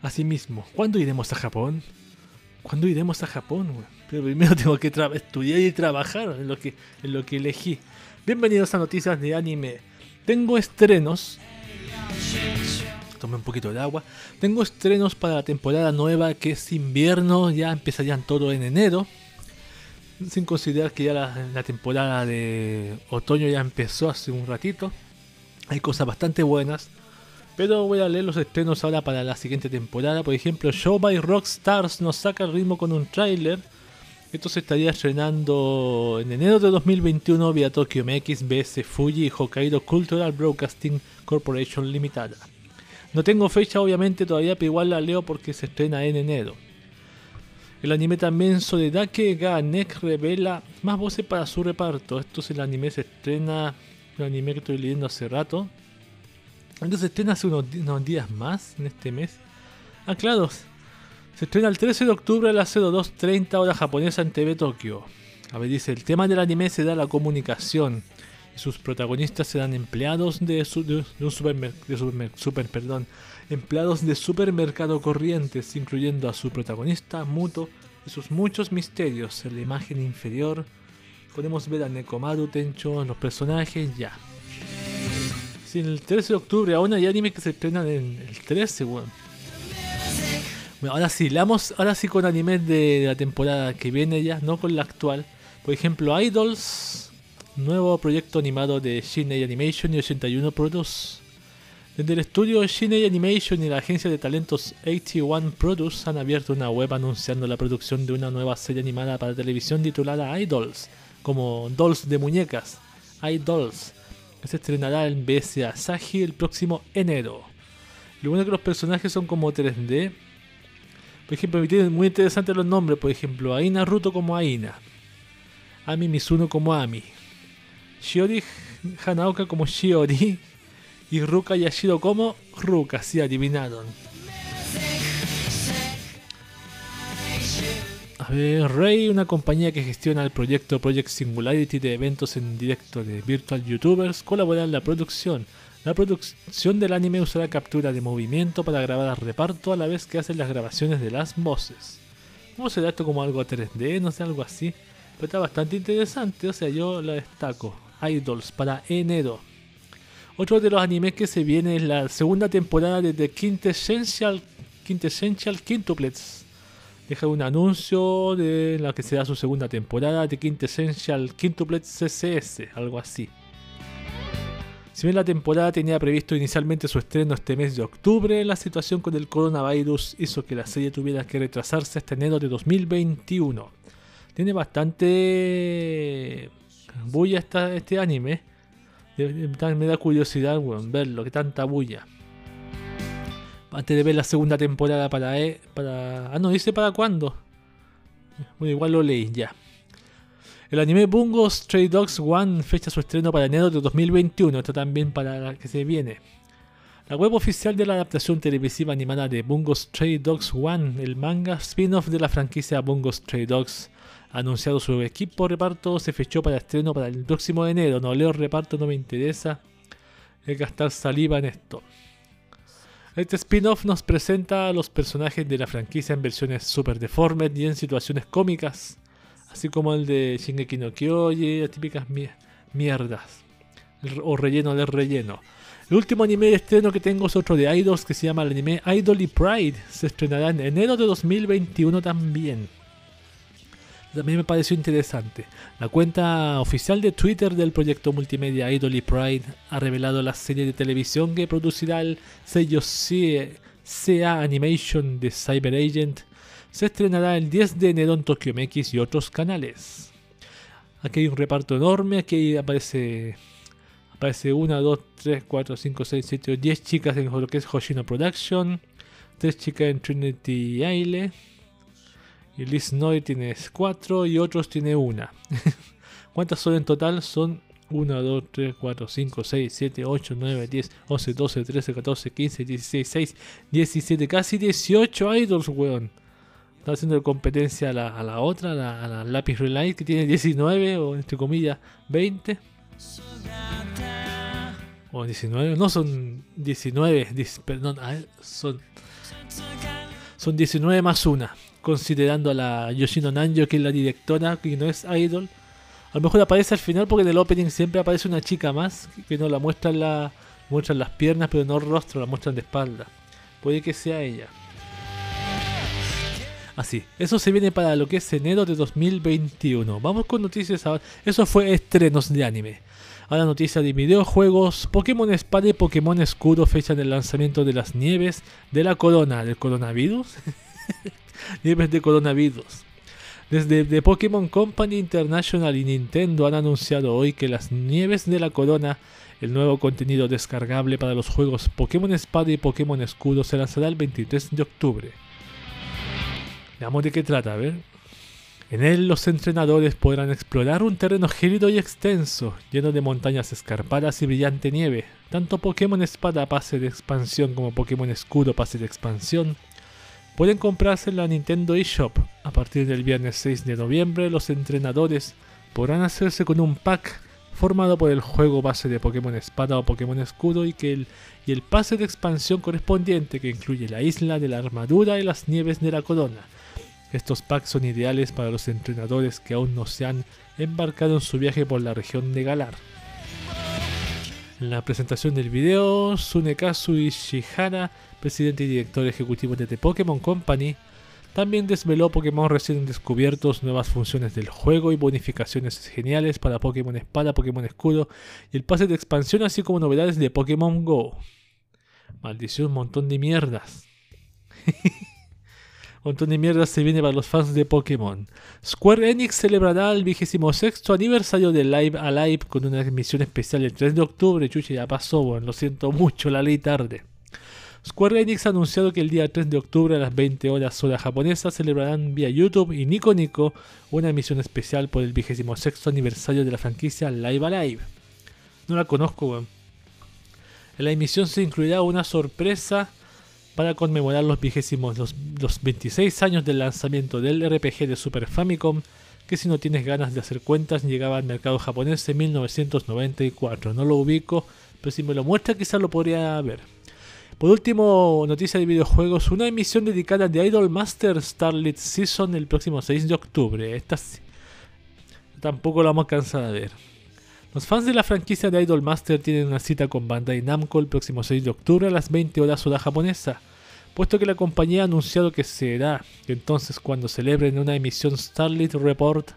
Asimismo, ¿cuándo iremos a Japón? ¿Cuándo iremos a Japón, weón? Pero primero tengo que estudiar y trabajar en lo, que, en lo que elegí. Bienvenidos a Noticias de Anime. Tengo estrenos Tome un poquito de agua. Tengo estrenos para la temporada nueva que es invierno. Ya empezarían todo en enero. Sin considerar que ya la, la temporada de otoño ya empezó hace un ratito. Hay cosas bastante buenas. Pero voy a leer los estrenos ahora para la siguiente temporada. Por ejemplo, Show by Rockstars nos saca el ritmo con un tráiler. Esto se estaría estrenando en enero de 2021 vía Tokyo MX, BS Fuji y Hokkaido Cultural Broadcasting Corporation Limitada. No tengo fecha obviamente todavía, pero igual la leo porque se estrena en enero. El anime también Sodedake ga Nek revela más voces para su reparto. Esto es el anime se estrena, el anime que estoy leyendo hace rato. Antes se estrena hace unos días más en este mes. Ah, claro. Se estrena el 13 de octubre a las 02.30 hora japonesa en TV Tokio. A ver, dice, el tema del anime se da la comunicación. Sus protagonistas serán empleados de, su- de- de un supermer- de supermer- super, perdón, empleados de supermercado corrientes, incluyendo a su protagonista, Muto, y sus muchos misterios. En la imagen inferior Podemos ver a Nekomaru, Tencho, los personajes, ya. Sí, el 13 de octubre, aún hay animes que se estrenan en el 13, weón. Bueno, ahora sí, leamos, ahora sí con animes de la temporada que viene ya, no con la actual. Por ejemplo, Idols, nuevo proyecto animado de Shinei Animation y 81 Produce. Desde el estudio Shinei Animation y la agencia de talentos 81 Produce han abierto una web anunciando la producción de una nueva serie animada para televisión titulada Idols, como Dolls de muñecas, Idols, que se estrenará en BS Asahi el próximo enero. Lo bueno es que los personajes son como 3D. Por ejemplo, me tienen muy interesantes los nombres, por ejemplo, Aina Naruto como Aina, Ami Mizuno como Ami, Shiori Hanaoka como Shiori y Ruka Yashiro como Ruka, sí, adivinaron. A ver, Ray, una compañía que gestiona el proyecto Project Singularity de eventos en directo de virtual youtubers, colabora en la producción. La producción del anime usará captura de movimiento para grabar al reparto a la vez que hacen las grabaciones de las voces. ¿Cómo será esto como algo 3D? No sé, algo así. Pero está bastante interesante, o sea, yo la destaco. Idols para enero. Otro de los animes que se viene es la segunda temporada de The Quintessential, Quintessential Quintuplets. Deja un anuncio de la que será su segunda temporada de Quintessential Quintuplets CCS, algo así. Si bien la temporada tenía previsto inicialmente su estreno este mes de octubre, la situación con el coronavirus hizo que la serie tuviera que retrasarse hasta enero de 2021. Tiene bastante bulla esta, este anime. Me da curiosidad bueno, verlo, que tanta bulla. Antes de ver la segunda temporada para, e, para... Ah, no, dice para cuándo. Bueno, igual lo leí ya. El anime Bungo Stray Dogs One fecha su estreno para enero de 2021. Esto también para la que se viene. La web oficial de la adaptación televisiva animada de Bungo Stray Dogs One, el manga spin-off de la franquicia Bungo Stray Dogs, anunciado su equipo reparto, se fechó para estreno para el próximo de enero. No leo reparto, no me interesa es gastar saliva en esto. Este spin-off nos presenta a los personajes de la franquicia en versiones super deformed y en situaciones cómicas, así como el de Shingeki no Kyoji, las típicas mierdas, o relleno de relleno. El último anime de estreno que tengo es otro de Idols que se llama el anime Idol y Pride. Se estrenará en enero de 2021 también. También me pareció interesante. La cuenta oficial de Twitter del proyecto multimedia Idol y Pride ha revelado la serie de televisión que producirá el sello CA Animation de Cyber Agent. Se estrenará el 10 de enero en Tokyo MX y otros canales. Aquí hay un reparto enorme, aquí aparece aparece 1, 2, 3, 4, 5, 6, 7, 10 chicas en lo que es Hoshino Production, 3 chicas en Trinity Aile, y Liz Noy tiene 4 y otros tiene una. ¿Cuántas son en total? Son 1, 2, 3, 4, 5, 6, 7, 8, 9, 10, 11, 12, 13, 14, 15, 16, 6, 17, casi 18 idols, weón. Está haciendo competencia a la, a la otra, a la, a la Lápiz Relight, que tiene 19 o entre comillas 20. O 19, no son 19, perdón, son, son 19 más una considerando a la Yoshino Nanjo, que es la directora, que no es idol. A lo mejor aparece al final porque en el opening siempre aparece una chica más, que no la muestran, la, las piernas, pero no el rostro, la muestran de espalda. Puede que sea ella. Así, eso se viene para lo que es enero de 2021. Vamos con noticias ahora. Eso fue estrenos de anime. Ahora noticias de videojuegos. Pokémon Espada y Pokémon Escudo fechan el lanzamiento de las nieves de la corona del coronavirus. nieves de coronavirus. Desde The Pokémon Company International y Nintendo han anunciado hoy que las nieves de la corona, el nuevo contenido descargable para los juegos Pokémon Espada y Pokémon Escudo, se lanzará el 23 de octubre. Veamos de qué trata, a ver. En él los entrenadores podrán explorar un terreno gélido y extenso, lleno de montañas escarpadas y brillante nieve. Tanto Pokémon Espada pase de expansión como Pokémon Escudo pase de expansión Pueden comprarse en la Nintendo eShop. A partir del viernes 6 de noviembre, los entrenadores podrán hacerse con un pack formado por el juego base de Pokémon Espada o Pokémon Escudo y, que el, y el pase de expansión correspondiente que incluye la isla de la armadura y las nieves de la corona. Estos packs son ideales para los entrenadores que aún no se han embarcado en su viaje por la región de Galar. En la presentación del video, Tsunekazu Ishihara, presidente y director ejecutivo de The Pokémon Company, también desveló Pokémon recién descubiertos, nuevas funciones del juego y bonificaciones geniales para Pokémon Espada, Pokémon Escudo y el pase de expansión, así como novedades de Pokémon Go. Maldición, un montón de mierdas. montón de mierdas se viene para los fans de Pokémon. Square Enix celebrará el 26 aniversario de Live Alive con una emisión especial el 3 de octubre. Chucha, ya pasó, bueno, lo siento mucho, la ley tarde. Square Enix ha anunciado que el día 3 de octubre a las 20 horas hora japonesa celebrarán vía YouTube y Nico Nico una emisión especial por el 26 aniversario de la franquicia Live Alive. No la conozco, weón. En la emisión se incluirá una sorpresa para conmemorar los, vigésimos, los, los 26 años del lanzamiento del RPG de Super Famicom, que si no tienes ganas de hacer cuentas llegaba al mercado japonés en 1994. No lo ubico, pero si me lo muestra quizás lo podría ver. Por último, noticia de videojuegos, una emisión dedicada de Idol Master Starlit Season el próximo 6 de octubre. Esta tampoco la vamos a cansar de ver. Los fans de la franquicia de Idol Master tienen una cita con Bandai Namco el próximo 6 de octubre a las 20 horas hora japonesa, puesto que la compañía ha anunciado que será entonces cuando celebren una emisión Starlit Report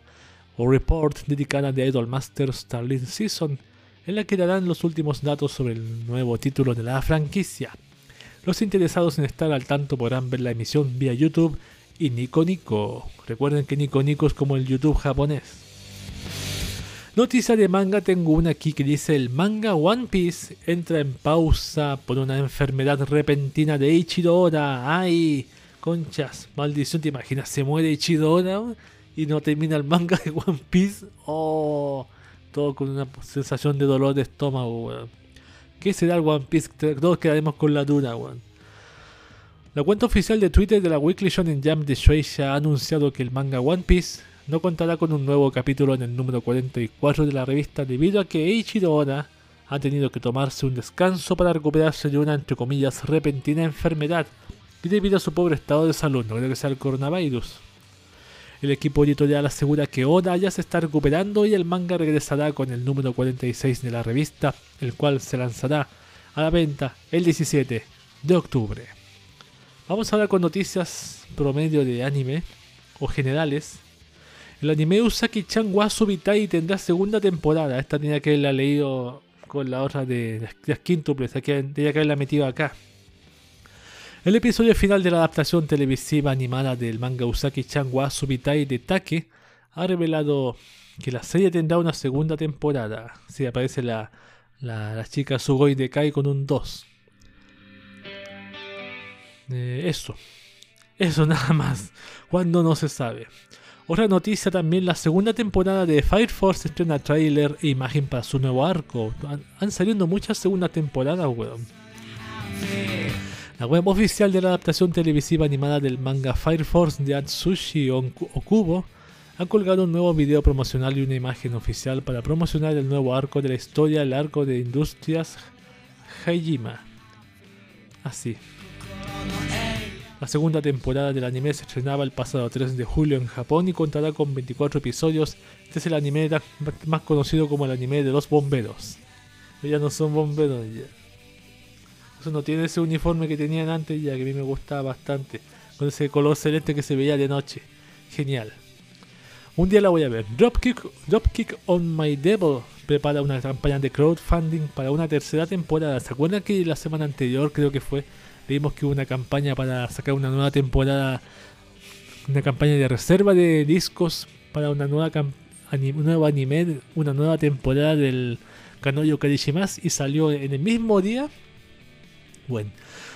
o Report dedicada de Idol Master Starlit Season, en la que darán los últimos datos sobre el nuevo título de la franquicia. Los interesados en estar al tanto podrán ver la emisión vía YouTube y Nico Nico. Recuerden que Nico Nico es como el YouTube japonés. Noticia de manga, tengo una aquí que dice el manga One Piece entra en pausa por una enfermedad repentina de Ichiro Oda. ¡Ay! Conchas, maldición, ¿te imaginas? Se muere weón, y no termina el manga de One Piece. ¡Oh! Todo con una sensación de dolor de estómago. ¿Qué será el One Piece? Todos quedaremos con la duda, weón. La cuenta oficial de Twitter de la Weekly Shonen Jump de Shueisha ha anunciado que el manga One Piece no contará con un nuevo capítulo en el número 44 de la revista debido a que Eiichiro Oda ha tenido que tomarse un descanso para recuperarse de una entre comillas repentina enfermedad y debido a su pobre estado de salud, no creo que sea el coronavirus. El equipo editorial asegura que Oda ya se está recuperando y el manga regresará con el número 46 de la revista, el cual se lanzará a la venta el 17 de octubre. Vamos ahora con noticias promedio de anime o generales. El anime Usaki-chan wa Subitai tendrá segunda temporada. Esta tenía que haberla leído con la otra de las quíntuples. Tenía que haberla metido acá. El episodio final de la adaptación televisiva animada del manga Usaki-chan wa Subitai de Take ha revelado que la serie tendrá una segunda temporada. Sí, aparece la, la, chica Sugoi de Kai con un 2. Eh, eso. Eso nada más. Cuando no se sabe. Otra noticia también, la segunda temporada de Fire Force estrena trailer e imagen para su nuevo arco. Han, han salido muchas segundas temporadas, weón. La web oficial de la adaptación televisiva animada del manga Fire Force de Atsushi Okubo ha colgado un nuevo video promocional y una imagen oficial para promocionar el nuevo arco de la historia, el arco de Industrias Hajima. Así. La segunda temporada del anime se estrenaba el pasado 3 de julio en Japón y contará con 24 episodios. Este es el anime más conocido como el anime de los bomberos. Ya no son bomberos. No tiene ese uniforme que tenían antes ya, que a mí me gustaba bastante. Con ese color celeste que se veía de noche. Genial. Un día la voy a ver. Dropkick, Dropkick on My Devil prepara una campaña de crowdfunding para una tercera temporada. ¿Se acuerdan que la semana anterior creo que fue? Vimos que hubo una campaña para sacar una nueva temporada, una campaña de reserva de discos para una nueva cam- ani- un nuevo anime, una nueva temporada del Kanoyo Karishimas y salió en el mismo día. Bueno,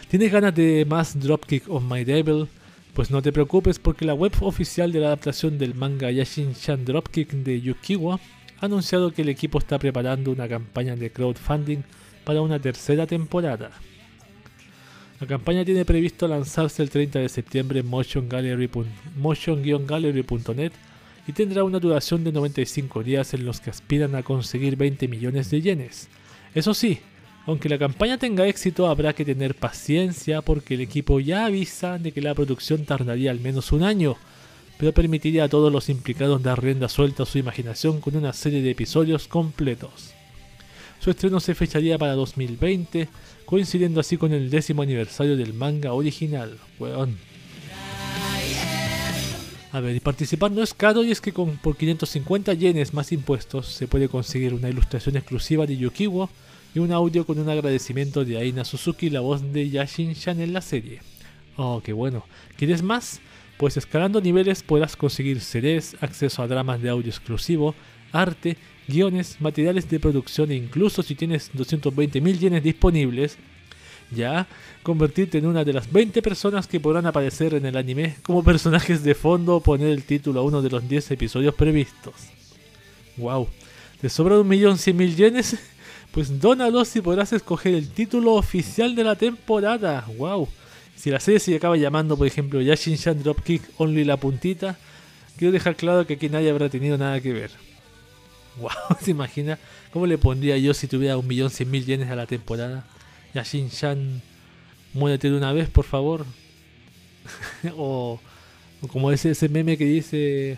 ¿tienes ganas de más Dropkick on My Devil? Pues no te preocupes porque la web oficial de la adaptación del manga Yashin-chan Dropkick de Yukiwa ha anunciado que el equipo está preparando una campaña de crowdfunding para una tercera temporada. La campaña tiene previsto lanzarse el 30 de septiembre en motion-gallery.net y tendrá una duración de 95 días en los que aspiran a conseguir 20 millones de yenes. Eso sí, aunque la campaña tenga éxito habrá que tener paciencia porque el equipo ya avisa de que la producción tardaría al menos un año, pero permitiría a todos los implicados dar rienda suelta a su imaginación con una serie de episodios completos. Su estreno se fecharía para 2020, coincidiendo así con el décimo aniversario del manga original. A ver, y participar no es caro y es que con, por 550 yenes más impuestos se puede conseguir una ilustración exclusiva de Yukiwo y un audio con un agradecimiento de Aina Suzuki, la voz de Yashin-chan en la serie. Oh, qué bueno. ¿Quieres más? Pues escalando niveles podrás conseguir CDs, acceso a dramas de audio exclusivo, arte, guiones, materiales de producción e incluso si tienes 220.000 yenes disponibles, ya convertirte en una de las 20 personas que podrán aparecer en el anime como personajes de fondo o poner el título a uno de los 10 episodios previstos. Wow, ¿te sobra un cien mil yenes? Pues dónalos y podrás escoger el título oficial de la temporada. Wow. Si la serie se acaba llamando, por ejemplo, Yashin Shan Dropkick Only la puntita, quiero dejar claro que aquí nadie habrá tenido nada que ver. Wow, ¿se imagina cómo le pondría yo si tuviera un millón cien mil yenes a la temporada? Yashin Shan, muérete de una vez, por favor. o, o como ese, ese meme que dice,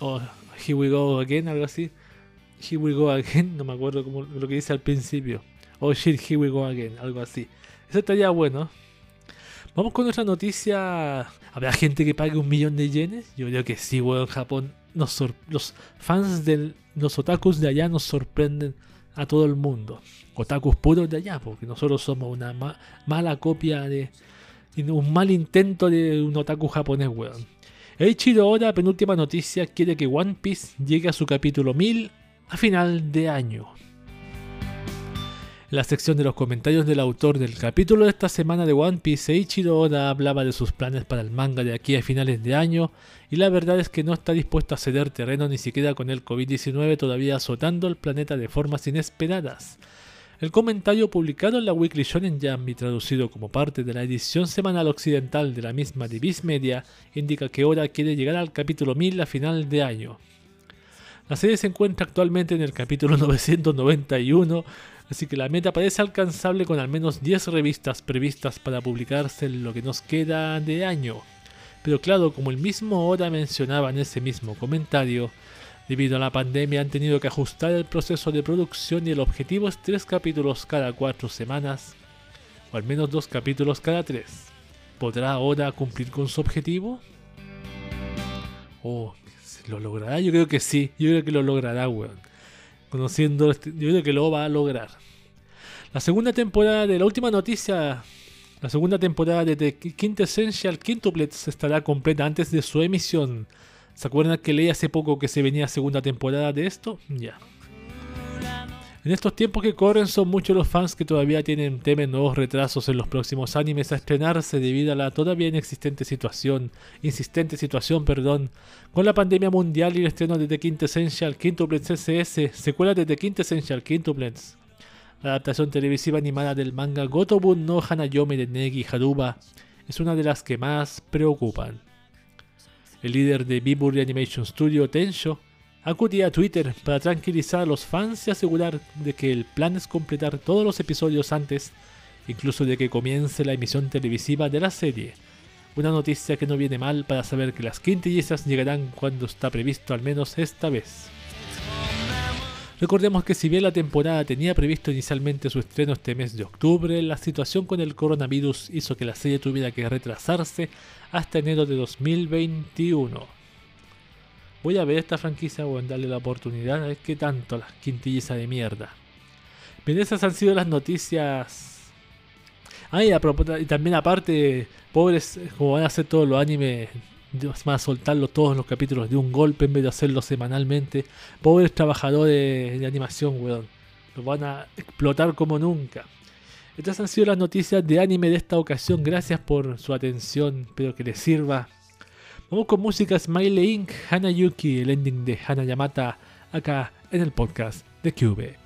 oh, here we go again, algo así. Here we go again, no me acuerdo como lo que dice al principio. Oh shit, here we go again, algo así. Eso estaría bueno. Vamos con otra noticia. ¿Habrá gente que pague un millón de yenes? Yo creo que sí, weón. Japón, nos los fans de los otakus de allá nos sorprenden a todo el mundo. Otakus puros de allá, porque nosotros somos una ma- mala copia de. Un mal intento de un otaku japonés, weón. Eiichiro Oda, penúltima noticia, quiere que One Piece llegue a su capítulo 1000 a final de año. En la sección de los comentarios del autor del capítulo de esta semana de One Piece, Eiichiro Oda hablaba de sus planes para el manga de aquí a finales de año y la verdad es que no está dispuesto a ceder terreno ni siquiera con el COVID-19 todavía azotando el planeta de formas inesperadas. El comentario publicado en la Weekly Shonen Jump y traducido como parte de la edición semanal occidental de la misma de Viz Media indica que Oda quiere llegar al capítulo 1000 a final de año. La serie se encuentra actualmente en el capítulo 991, así que la meta parece alcanzable con al menos 10 revistas previstas para publicarse en lo que nos queda de año. Pero claro, como el mismo Oda mencionaba en ese mismo comentario, debido a la pandemia han tenido que ajustar el proceso de producción y el objetivo es 3 capítulos cada 4 semanas, o al menos 2 capítulos cada 3. ¿Podrá Oda cumplir con su objetivo? Oh, ¿lo logrará? Yo creo que sí, yo creo que lo logrará, weón. Conociendo, este- yo creo que lo va a lograr. La segunda temporada de la última noticia, la segunda temporada de The Quintessential Quintuplets estará completa antes de su emisión. ¿Se acuerdan que leí hace poco que se venía segunda temporada de esto? Ya. En estos tiempos que corren son muchos los fans que todavía tienen temen nuevos retrasos en los próximos animes a estrenarse debido a la todavía inexistente situación, insistente situación, perdón, con la pandemia mundial y el estreno de The Quintessential Quintuplets SS, secuela de The Quintessential Quintuplets. La adaptación televisiva animada del manga Gotobun no Hanayome de Negi Haruba es una de las que más preocupan. El líder de Biburi Animation Studio, Tensho, acudía a Twitter para tranquilizar a los fans y asegurar de que el plan es completar todos los episodios antes, incluso de que comience la emisión televisiva de la serie. Una noticia que no viene mal para saber que las quintillizas llegarán cuando está previsto al menos esta vez. Recordemos que si bien la temporada tenía previsto inicialmente su estreno este mes de octubre, la situación con el coronavirus hizo que la serie tuviera que retrasarse hasta enero de 2021. Voy a ver esta franquicia o en darle la oportunidad a ver qué tanto las quintillizas de mierda. Bien, esas han sido las noticias. Ah, y, a y también aparte, pobres, como van a hacer todos los animes, van a soltarlos todos los capítulos de un golpe en vez de hacerlo semanalmente. Pobres trabajadores de animación, weón. Los van a explotar como nunca. Estas han sido las noticias de anime de esta ocasión. Gracias por su atención. Espero que les sirva. Vamos con música Smiley Inc. Hanayuki, el ending de Hana Yamata, acá en el podcast de Cube.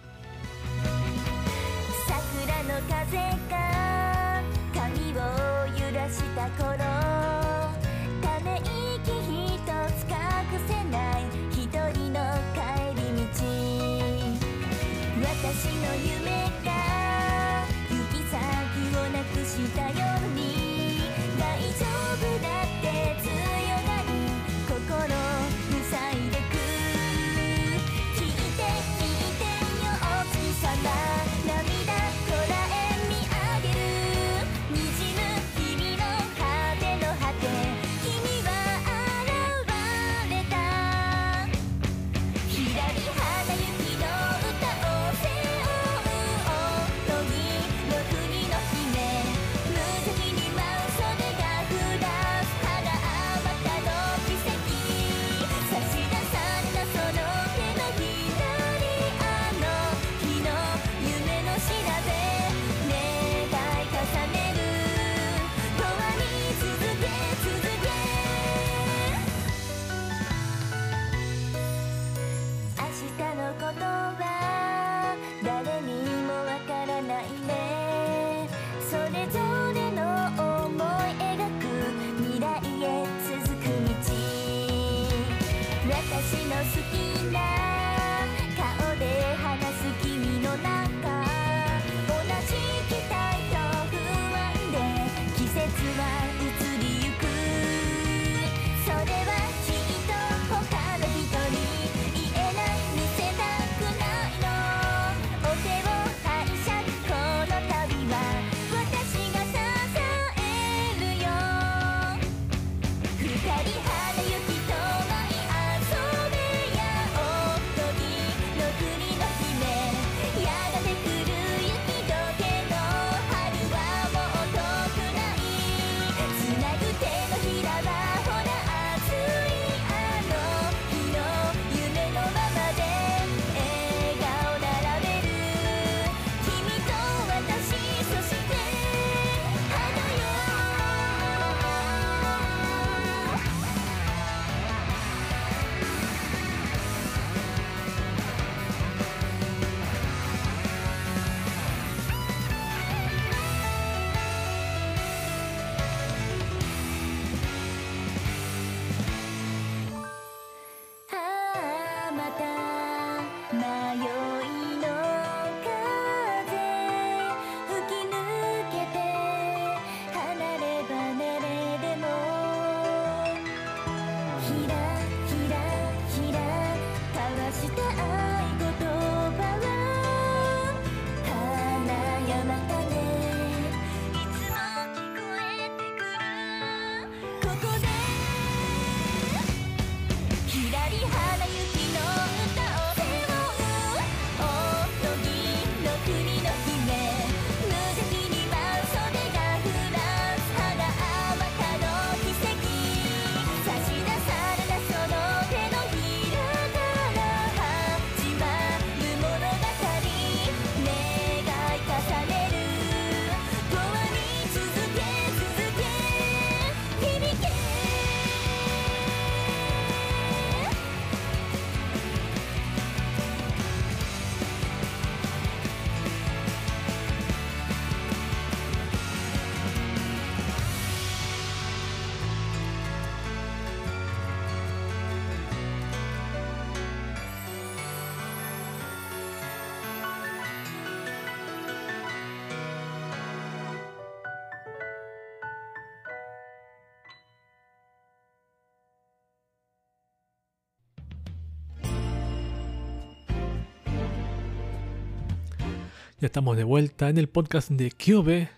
Estamos de vuelta en el podcast de Cube,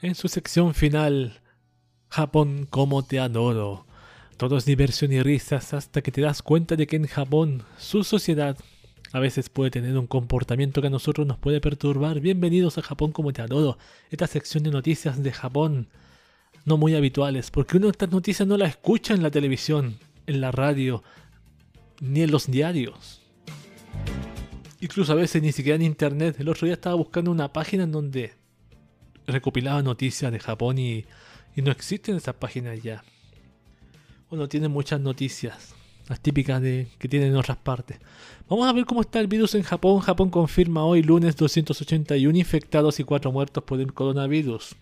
en su sección final, Japón como te adoro. Todo es diversión y risas hasta que te das cuenta de que en Japón su sociedad a veces puede tener un comportamiento que a nosotros nos puede perturbar. Bienvenidos a Japón como te adoro, esta sección de noticias de Japón, no muy habituales, porque uno estas noticias no las escucha en la televisión, en la radio, ni en los diarios. Incluso a veces ni siquiera en internet. El otro día estaba buscando una página en donde recopilaba noticias de Japón y, y no existen esas páginas ya. O no tienen muchas noticias. Las típicas de, que tienen en otras partes. Vamos a ver cómo está el virus en Japón. Japón confirma hoy lunes 281 infectados y 4 muertos por el coronavirus.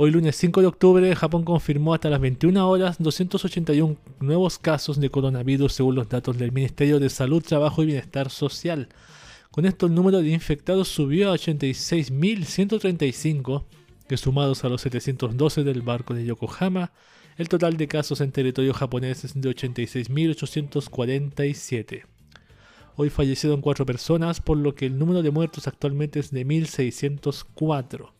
Hoy lunes 5 de octubre Japón confirmó hasta las 21 horas 281 nuevos casos de coronavirus según los datos del Ministerio de Salud, Trabajo y Bienestar Social. Con esto el número de infectados subió a 86.135, que sumados a los 712 del barco de Yokohama, el total de casos en territorio japonés es de 86.847. Hoy fallecieron 4 personas, por lo que el número de muertos actualmente es de 1.604.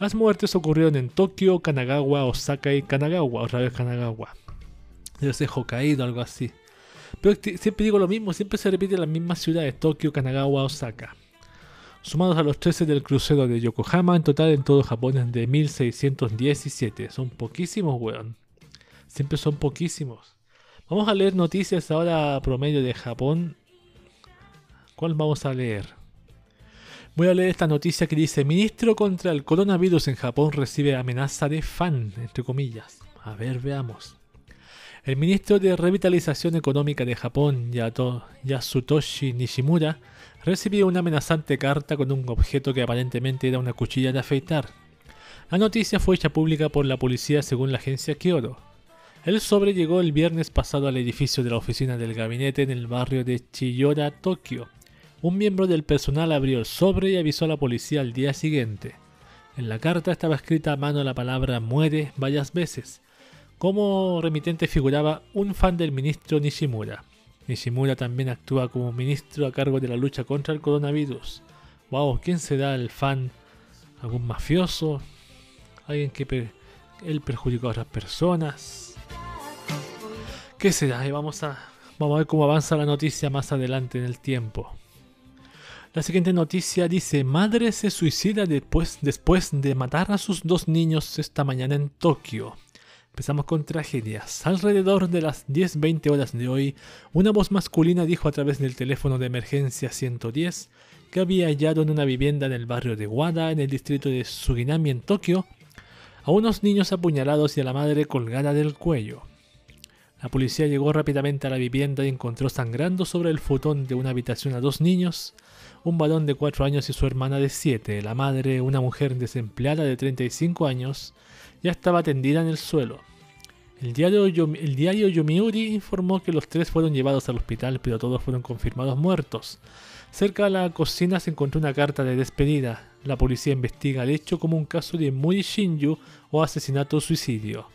Las muertes ocurrieron en Tokio, Kanagawa, Osaka y Kanagawa, otra vez Kanagawa. Debe ser Hokkaido, algo así. Pero siempre digo lo mismo, siempre se repite las mismas ciudades, Tokio, Kanagawa, Osaka. Sumados a los 13 del crucero de Yokohama, en total en todo Japón es de 1617. Son poquísimos, weón. Siempre son poquísimos. Vamos a leer noticias ahora promedio de Japón. ¿Cuál vamos a leer? Voy a leer esta noticia que dice: Ministro contra el coronavirus en Japón recibe amenaza de fan, entre comillas. A ver, veamos. El ministro de Revitalización Económica de Japón, Yato- Yasutoshi Nishimura, recibió una amenazante carta con un objeto que aparentemente era una cuchilla de afeitar. La noticia fue hecha pública por la policía según la agencia Kyoto. El sobre llegó el viernes pasado al edificio de la oficina del gabinete en el barrio de Chiyora, Tokio. Un miembro del personal abrió el sobre y avisó a la policía al día siguiente. En la carta estaba escrita a mano la palabra muere varias veces. Como remitente figuraba un fan del ministro Nishimura. Nishimura también actúa como ministro a cargo de la lucha contra el coronavirus. Wow, ¿quién será el fan? ¿Algún mafioso? ¿Alguien que per- perjudicó a otras personas? ¿Qué será? Y vamos a, vamos a ver cómo avanza la noticia más adelante en el tiempo. La siguiente noticia dice, madre se suicida después, después de matar a sus dos niños esta mañana en Tokio. Empezamos con tragedias. Alrededor de las 10-20 horas de hoy, una voz masculina dijo a través del teléfono de emergencia 110 que había hallado en una vivienda en el barrio de Wada, en el distrito de Suginami, en Tokio, a unos niños apuñalados y a la madre colgada del cuello. La policía llegó rápidamente a la vivienda y encontró sangrando sobre el futón de una habitación a dos niños, un varón de 4 años y su hermana de 7. La madre, una mujer desempleada de 35 años, ya estaba tendida en el suelo. El diario, el diario Yomiuri informó que los tres fueron llevados al hospital, pero todos fueron confirmados muertos. Cerca de la cocina se encontró una carta de despedida. La policía investiga el hecho como un caso de Muri Shinju o asesinato-suicidio.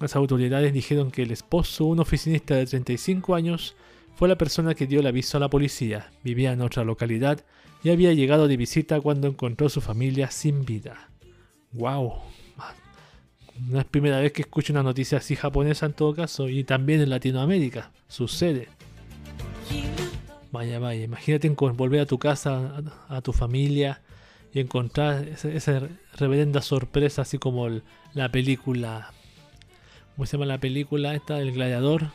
Las autoridades dijeron que el esposo, un oficinista de 35 años, fue la persona que dio el aviso a la policía. Vivía en otra localidad y había llegado de visita cuando encontró a su familia sin vida. ¡Wow! No es primera vez que escucho una noticia así japonesa en todo caso, y también en Latinoamérica. Sucede. Vaya, vaya, imagínate volver a tu casa, a, tu familia, y encontrar esa reverenda sorpresa, así como el- la película. ¿Cómo se llama la película esta? El gladiador.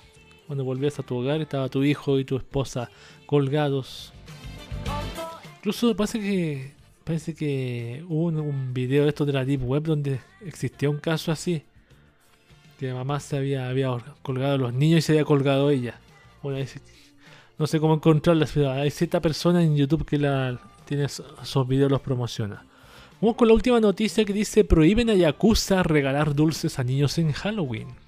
Cuando volvías a tu hogar, estaba tu hijo y tu esposa colgados. Incluso parece que parece que hubo un, video de esto de la Deep Web donde existía un caso así. Que mamá se había, colgado a los niños y se había colgado ella. No sé cómo encontrarlas, pero hay cierta persona en YouTube que la tiene esos videos los promociona. Vamos con la última noticia que dice prohíben a Yakuza regalar dulces a niños en Halloween.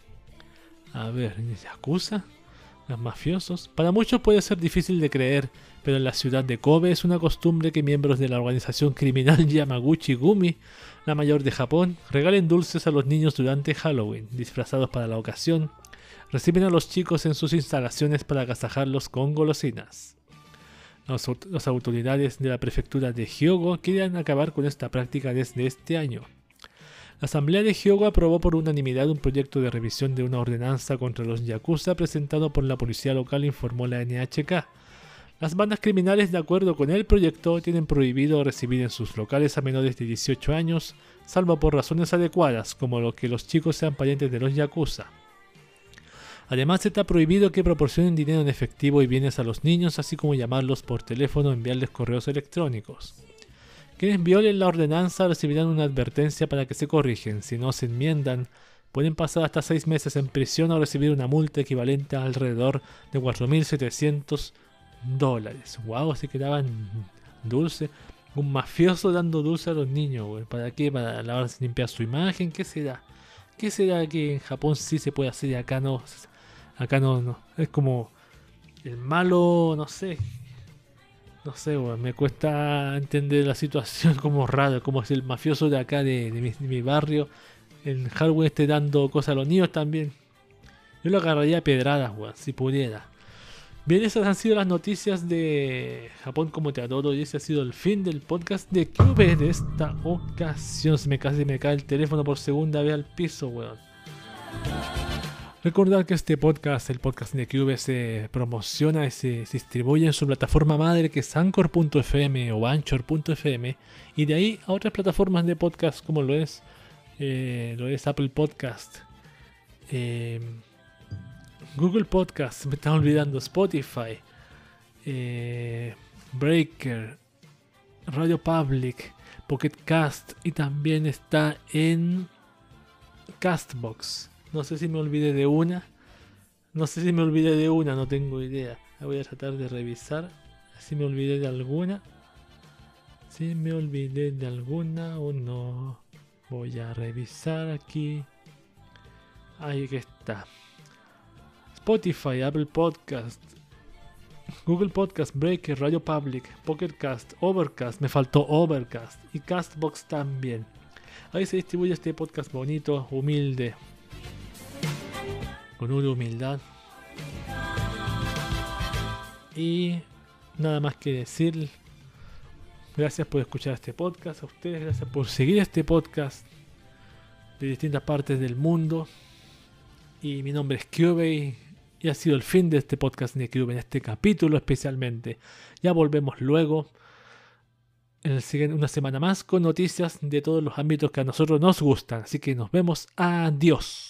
A ver, Yakuza, los mafiosos. Para muchos puede ser difícil de creer, pero en la ciudad de Kobe es una costumbre que miembros de la organización criminal Yamaguchi Gumi, la mayor de Japón, regalen dulces a los niños durante Halloween, disfrazados para la ocasión. Reciben a los chicos en sus instalaciones para agasajarlos con golosinas. Las aut- las autoridades de la prefectura de Hyogo quieren acabar con esta práctica desde este año. La Asamblea de Hyogo aprobó por unanimidad un proyecto de revisión de una ordenanza contra los yakuza presentado por la policía local, informó la NHK. Las bandas criminales, de acuerdo con el proyecto, tienen prohibido recibir en sus locales a menores de 18 años, salvo por razones adecuadas, como lo que los chicos sean parientes de los yakuza. Además, está prohibido que proporcionen dinero en efectivo y bienes a los niños, así como llamarlos por teléfono o enviarles correos electrónicos. Quienes violen la ordenanza recibirán una advertencia para que se corrigen. Si no se enmiendan, pueden pasar hasta seis meses en prisión o recibir una multa equivalente a alrededor de 4.700 dólares. Wow, así que daban dulce. Un mafioso dando dulce a los niños, güey. ¿Para qué? ¿Para lavarse limpiar su imagen? ¿Qué será? ¿Qué será que en Japón sí se puede hacer y acá no? Acá no, no. Es como el malo, no sé. No sé, weón, me cuesta entender la situación como raro, como si el mafioso de acá de, de mi, de mi barrio en Halloween esté dando cosas a los niños también. Yo lo agarraría a pedradas, weón, si pudiera. Bien, esas han sido las noticias de Japón como te adoro y ese ha sido el fin del podcast de Cube de esta ocasión. Se me casi me cae el teléfono por segunda vez al piso, weón. Recordad que este podcast, el podcast de Cube, se promociona y se, distribuye en su plataforma madre que es Anchor.fm o Anchor.fm y de ahí a otras plataformas de podcast como lo es, eh, lo es Apple Podcast, eh, Google Podcast, me estaba olvidando, Spotify, eh, Breaker, Radio Public, Pocket Cast y también está en Castbox. No sé si me olvidé de una. No sé si me olvidé de una, no tengo idea. Voy a tratar de revisar. Si me olvidé de alguna. Si me olvidé de alguna o no. Voy a revisar aquí. Ahí que está. Spotify, Apple Podcast, Google Podcast, Breaker, Radio Public, Pocket Cast, Overcast, me faltó Overcast y Castbox también. Ahí se distribuye este podcast bonito, humilde, con una humildad. Y nada más que decir. Gracias por escuchar este podcast. A ustedes, gracias por seguir este podcast de distintas partes del mundo. Y mi nombre es Cube y ha sido el fin de este podcast de Cube, en este capítulo especialmente. Ya volvemos luego, en una semana más, con noticias de todos los ámbitos que a nosotros nos gustan. Así que nos vemos. Adiós.